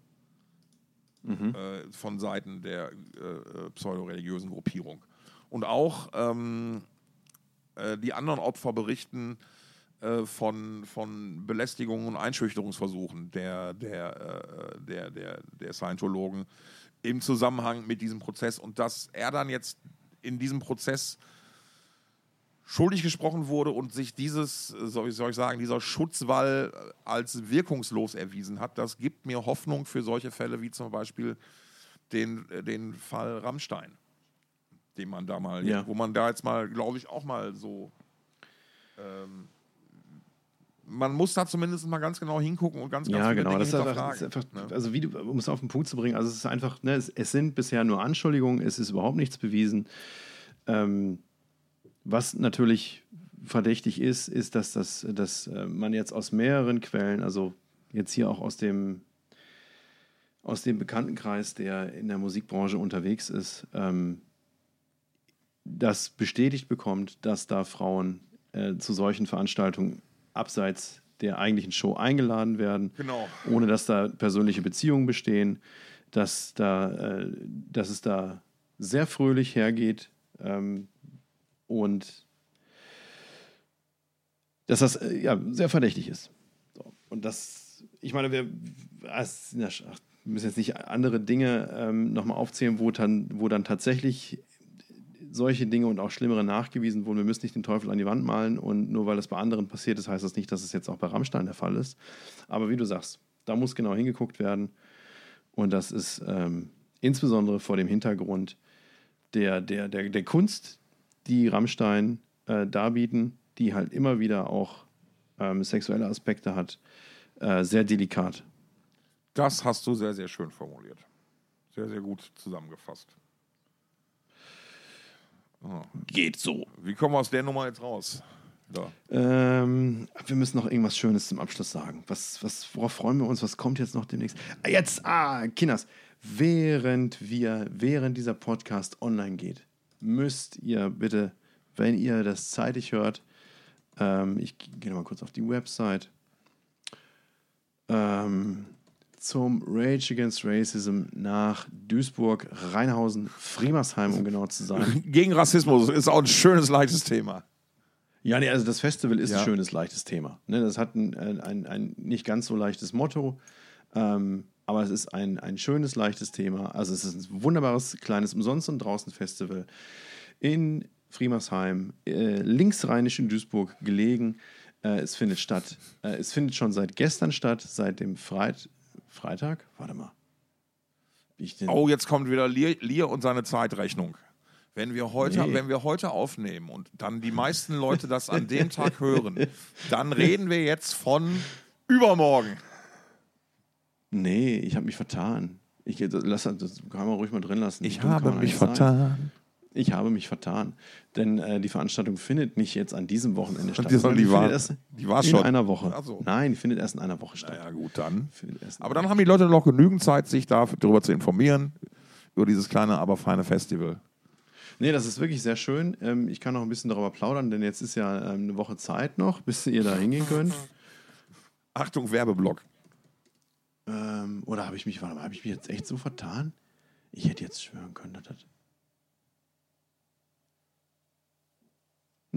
äh, von Seiten der äh, pseudoreligiösen Gruppierung. Und auch ähm, äh, die anderen Opfer berichten äh, von, von Belästigungen und Einschüchterungsversuchen der, der, äh, der, der, der Scientologen im Zusammenhang mit diesem Prozess. Und dass er dann jetzt in diesem Prozess schuldig gesprochen wurde und sich dieses, soll ich, soll ich sagen, dieser Schutzwall äh, als wirkungslos erwiesen hat, das gibt mir Hoffnung für solche Fälle wie zum Beispiel den, äh, den Fall Rammstein, den man da mal, Ja. wo man da jetzt mal, glaube ich, auch mal so. Ähm, man muss da zumindest mal ganz genau hingucken und ganz, ganz Ja, genau. Dinge Das ist einfach, ist einfach ne? also wie du, um es auf den Punkt zu bringen, also es ist einfach, ne, es, es sind bisher nur Anschuldigungen, es ist überhaupt nichts bewiesen. Ähm, was natürlich verdächtig ist, ist, dass, das, dass äh, man jetzt aus mehreren Quellen, also jetzt hier auch aus dem, aus dem Bekanntenkreis, der in der Musikbranche unterwegs ist, ähm, das bestätigt bekommt, dass da Frauen äh, zu solchen Veranstaltungen abseits der eigentlichen Show eingeladen werden, Genau. ohne dass da persönliche Beziehungen bestehen, dass, da, äh, dass es da sehr fröhlich hergeht ähm, und dass das äh, ja, sehr verdächtig ist. So. Und das, ich meine, wir, ach, wir müssen jetzt nicht andere Dinge ähm, nochmal aufzählen, wo dann, wo dann tatsächlich solche Dinge und auch schlimmere nachgewiesen wurden. Wir müssen nicht den Teufel an die Wand malen und nur weil das bei anderen passiert ist, heißt das nicht, dass es jetzt auch bei Rammstein der Fall ist. Aber wie du sagst, da muss genau hingeguckt werden. Und das ist ähm, insbesondere vor dem Hintergrund der, der, der, der Kunst, die Rammstein äh, darbieten, die halt immer wieder auch ähm, sexuelle Aspekte hat, äh, sehr delikat. Das hast du sehr, sehr schön formuliert. Sehr, sehr gut zusammengefasst. Geht so. Wie kommen wir aus der Nummer jetzt raus? Da. Ähm, wir müssen noch irgendwas Schönes zum Abschluss sagen. Was, was, worauf freuen wir uns? Was kommt jetzt noch demnächst? Ah, Jetzt, ah, Kinders, während wir, während dieser Podcast online geht, müsst ihr bitte, wenn ihr das zeitig hört, ähm, ich gehe noch mal kurz auf die Website, ähm, zum Rage Against Racism nach Duisburg, Rheinhausen, Friemersheim, um genau zu sein. Gegen Rassismus ist auch ein schönes, leichtes Thema. Ja, nee, also das Festival ist Ja. ein schönes, leichtes Thema. Ne, das hat ein, ein, ein, nicht ganz so leichtes Motto, ähm, aber es ist ein, ein schönes, leichtes Thema. Also es ist ein wunderbares, kleines Umsonst- und Draußen-Festival in Friemersheim, äh, linksrheinisch in Duisburg gelegen. Äh, es findet statt. Äh, es findet schon seit gestern statt, seit dem Freit Freitag? Warte mal. Oh, jetzt kommt wieder Lier, Lier und seine Zeitrechnung. Wenn wir, heute, Nee. wenn wir heute aufnehmen und dann die meisten Leute das an dem Tag hören, dann reden wir jetzt von übermorgen. Nee, ich habe mich vertan. Ich, das, lass, das kann man ruhig mal drin lassen. Ich Dumm habe mich vertan. Ich habe mich vertan. Denn äh, die Veranstaltung findet nicht jetzt an diesem Wochenende statt. Die, die, war, erst die war in schon. einer Woche. So. Nein, die findet erst in einer Woche statt. Ja, gut, dann. Aber dann haben die Leute noch genügend Zeit, sich da darüber zu informieren, über dieses kleine, aber feine Festival. Nee, das ist wirklich sehr schön. Ähm, ich kann noch ein bisschen darüber plaudern, denn jetzt ist ja ähm, eine Woche Zeit noch, bis ihr da hingehen könnt. Achtung, Werbeblock. Ähm, oder habe ich mich, warte mal, habe ich mich jetzt echt so vertan? Ich hätte jetzt schwören können, dass das.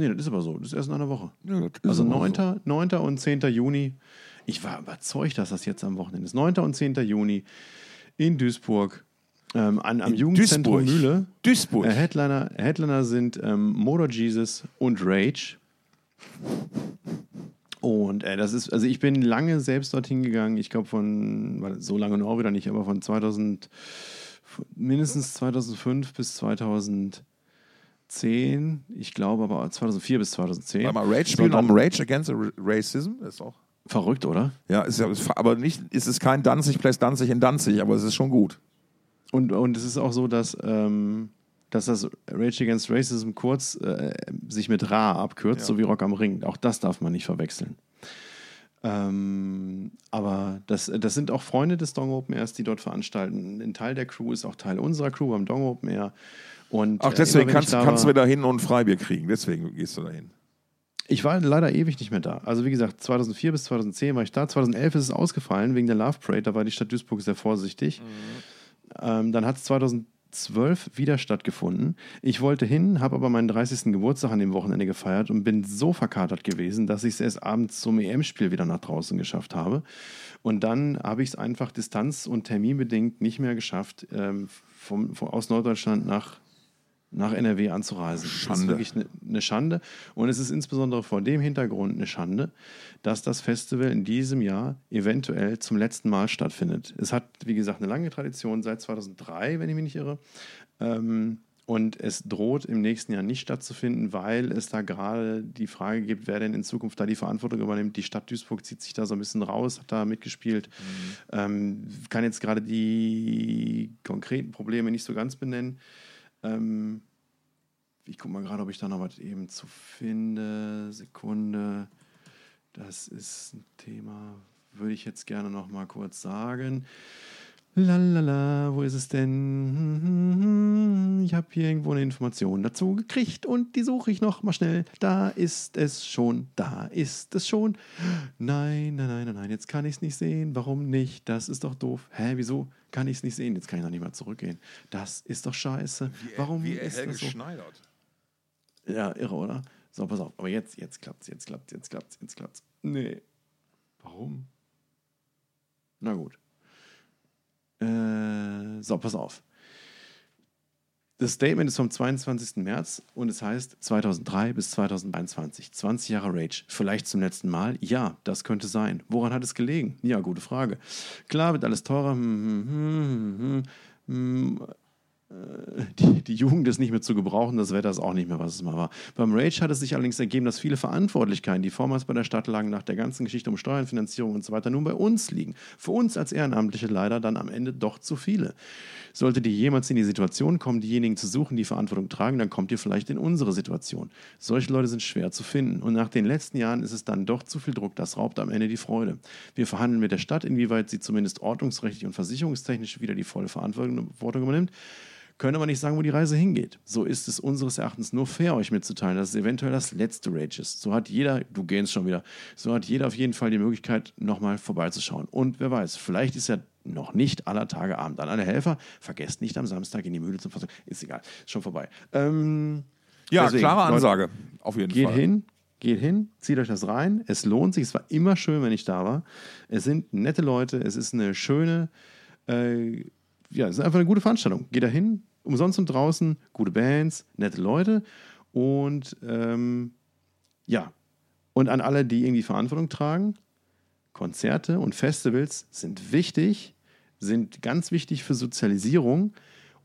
Nee, das ist aber so. Das ist erst in einer Woche. Ja, Also aber 9., 9. und 10. Juni. Ich war überzeugt, dass das jetzt am Wochenende ist. 9. und 10. Juni in Duisburg. Ähm, an, am In Jugendzentrum Duisburg. Mühle. Duisburg. Äh, Headliner, Headliner sind ähm, Motor Jesus und Rage. Und äh, das ist, also ich bin lange selbst dorthin gegangen. Ich glaube von, so lange noch wieder nicht, aber von 2000, mindestens 2005 bis 2010. Ich glaube aber 2004 bis 2010. Warte mal, Rage spielen um Rage Against Ra- Racism. Ist auch. Verrückt, oder? Ja, ist ja, aber nicht, ist es kein Danzig plus Danzig in Danzig, aber es ist schon gut. Und, und es ist auch so, dass, ähm, dass das Rage Against Racism kurz äh, sich mit Ra abkürzt, Ja. so wie Rock am Ring. Auch das darf man nicht verwechseln. Ähm, aber das, das sind auch Freunde des Dong Open Airs, die dort veranstalten. Ein Teil der Crew ist auch Teil unserer Crew am Dong Open Air. Und, Ach, äh, deswegen ich kannst, da kannst du wieder hin und ein Freibier kriegen. Deswegen gehst du da hin. Ich war leider ewig nicht mehr da. Also wie gesagt, 2004 bis 2010 war ich da. 2011 ist es ausgefallen wegen der Love Parade. Da war die Stadt Duisburg sehr vorsichtig. Ähm, dann hat es 2012 wieder stattgefunden. Ich wollte hin, habe aber meinen 30. Geburtstag an dem Wochenende gefeiert und bin so verkatert gewesen, dass ich es erst abends zum EM-Spiel wieder nach draußen geschafft habe. Und dann habe ich es einfach distanz- und terminbedingt nicht mehr geschafft, ähm, vom, vom, aus Norddeutschland nach nach NRW anzureisen. Das ist Schande. wirklich eine, eine Schande. Und es ist insbesondere vor dem Hintergrund eine Schande, dass das Festival in diesem Jahr eventuell zum letzten Mal stattfindet. Es hat, wie gesagt, eine lange Tradition seit 2003, wenn ich mich nicht irre. Ähm, und es droht im nächsten Jahr nicht stattzufinden, weil es da gerade die Frage gibt, wer denn in Zukunft da die Verantwortung übernimmt. Die Stadt Duisburg zieht sich da so ein bisschen raus, hat da mitgespielt. Ähm, kann jetzt gerade die konkreten Probleme nicht so ganz benennen. Ähm, ich gucke mal gerade, ob ich da noch was eben zu finde. Sekunde. Das ist ein Thema, würde ich jetzt gerne noch mal kurz sagen. Lalala, wo ist es denn? Ich habe hier irgendwo eine Information dazu gekriegt und die suche ich noch mal schnell. Da ist es schon, da ist es schon. Nein, nein, nein, nein, nein, jetzt kann ich es nicht sehen. Warum nicht? Das ist doch doof. Hä, wieso kann ich es nicht sehen? Jetzt kann ich noch nicht mal zurückgehen. Das ist doch scheiße. Warum wie ist Helge das so? Schneidert. Ja, irre, oder? So, pass auf. Aber jetzt, jetzt klappt's, jetzt klappt's, jetzt klappt's, jetzt klappt's. Nee. Warum? Na gut. Äh, so, pass auf. Das Statement ist vom 22. März und es heißt 2003 bis 2023. 20 Jahre Rage. Vielleicht zum letzten Mal? Ja, das könnte sein. Woran hat es gelegen? Ja, gute Frage. Klar, wird alles teurer. Hm, hm, hm, hm, hm, die, die Jugend ist nicht mehr zu gebrauchen, das Wetter ist auch nicht mehr, was es mal war. Beim Rage hat es sich allerdings ergeben, dass viele Verantwortlichkeiten, die vormals bei der Stadt lagen, nach der ganzen Geschichte um Steuern, Finanzierung und so weiter, nun bei uns liegen. Für uns als Ehrenamtliche leider dann am Ende doch zu viele. Sollte ihr jemals in die Situation kommen, diejenigen zu suchen, die Verantwortung tragen, dann kommt ihr vielleicht in unsere Situation. Solche Leute sind schwer zu finden. Und nach den letzten Jahren ist es dann doch zu viel Druck, das raubt am Ende die Freude. Wir verhandeln mit der Stadt, inwieweit sie zumindest ordnungsrechtlich und versicherungstechnisch wieder die volle Verantwortung übernimmt können aber nicht sagen, wo die Reise hingeht. So ist es unseres Erachtens nur fair, euch mitzuteilen, dass es eventuell das letzte Rage ist. So hat jeder, du gehst schon wieder, so hat jeder auf jeden Fall die Möglichkeit, nochmal vorbeizuschauen. Und wer weiß, vielleicht ist ja noch nicht aller Tage Abend. An alle Helfer, vergesst nicht am Samstag in die Mühle zum Versuchen. Ist egal, ist schon vorbei. Ähm, Ja, deswegen, klare Leute, Ansage. Auf jeden Geht Fall. hin, geht hin, zieht euch das rein. Es lohnt sich. Es war immer schön, wenn ich da war. Es sind nette Leute. Es ist eine schöne, äh, ja, es ist einfach eine gute Veranstaltung. Geht da hin, umsonst und draußen, gute Bands, nette Leute und ähm, ja. Und an alle, die irgendwie Verantwortung tragen, Konzerte und Festivals sind wichtig, sind ganz wichtig für Sozialisierung.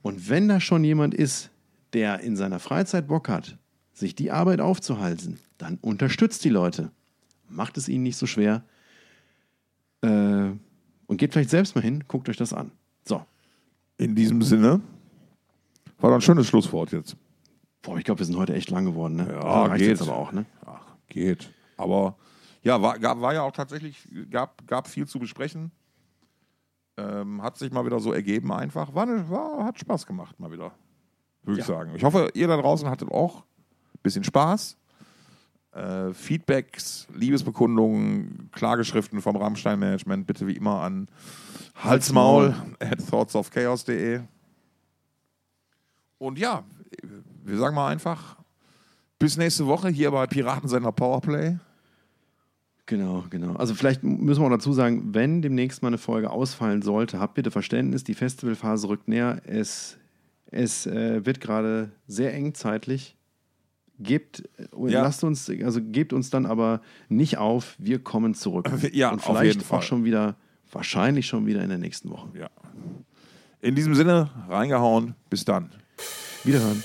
Und wenn da schon jemand ist, der in seiner Freizeit Bock hat, sich die Arbeit aufzuhalten, dann unterstützt die Leute. Macht es ihnen nicht so schwer. Äh, und geht vielleicht selbst mal hin, guckt euch das an. So. In diesem Sinne war doch ein schönes Schlusswort jetzt. Boah, ich glaube, wir sind heute echt lang geworden. Ne? Ja, reicht geht. jetzt aber auch, ne? Ach, geht. Aber ja, war, gab, war ja auch tatsächlich, gab, gab viel zu besprechen. Ähm, hat sich mal wieder so ergeben einfach. War, ne- war, hat Spaß gemacht mal wieder, würde ich Ja. sagen. Ich hoffe, ihr da draußen hattet auch ein bisschen Spaß. Äh, Feedbacks, Liebesbekundungen, Klageschriften vom Rammstein-Management bitte wie immer an halsmaul at thoughtsofchaos.de. Und ja, wir sagen mal einfach, bis nächste Woche hier bei Piratensender Powerplay. Genau, genau. Also vielleicht müssen wir auch dazu sagen, wenn demnächst mal eine Folge ausfallen sollte, habt bitte Verständnis, die Festivalphase rückt näher. Es, es äh, wird gerade sehr eng zeitlich. Gebt, äh, Ja. lasst uns, also gebt uns dann aber nicht auf, wir kommen zurück. Ja, Und auf vielleicht jeden Fall. auch schon wieder, wahrscheinlich schon wieder in der nächsten Woche. Ja. In diesem Sinne, reingehauen. Bis dann. Wiederhören.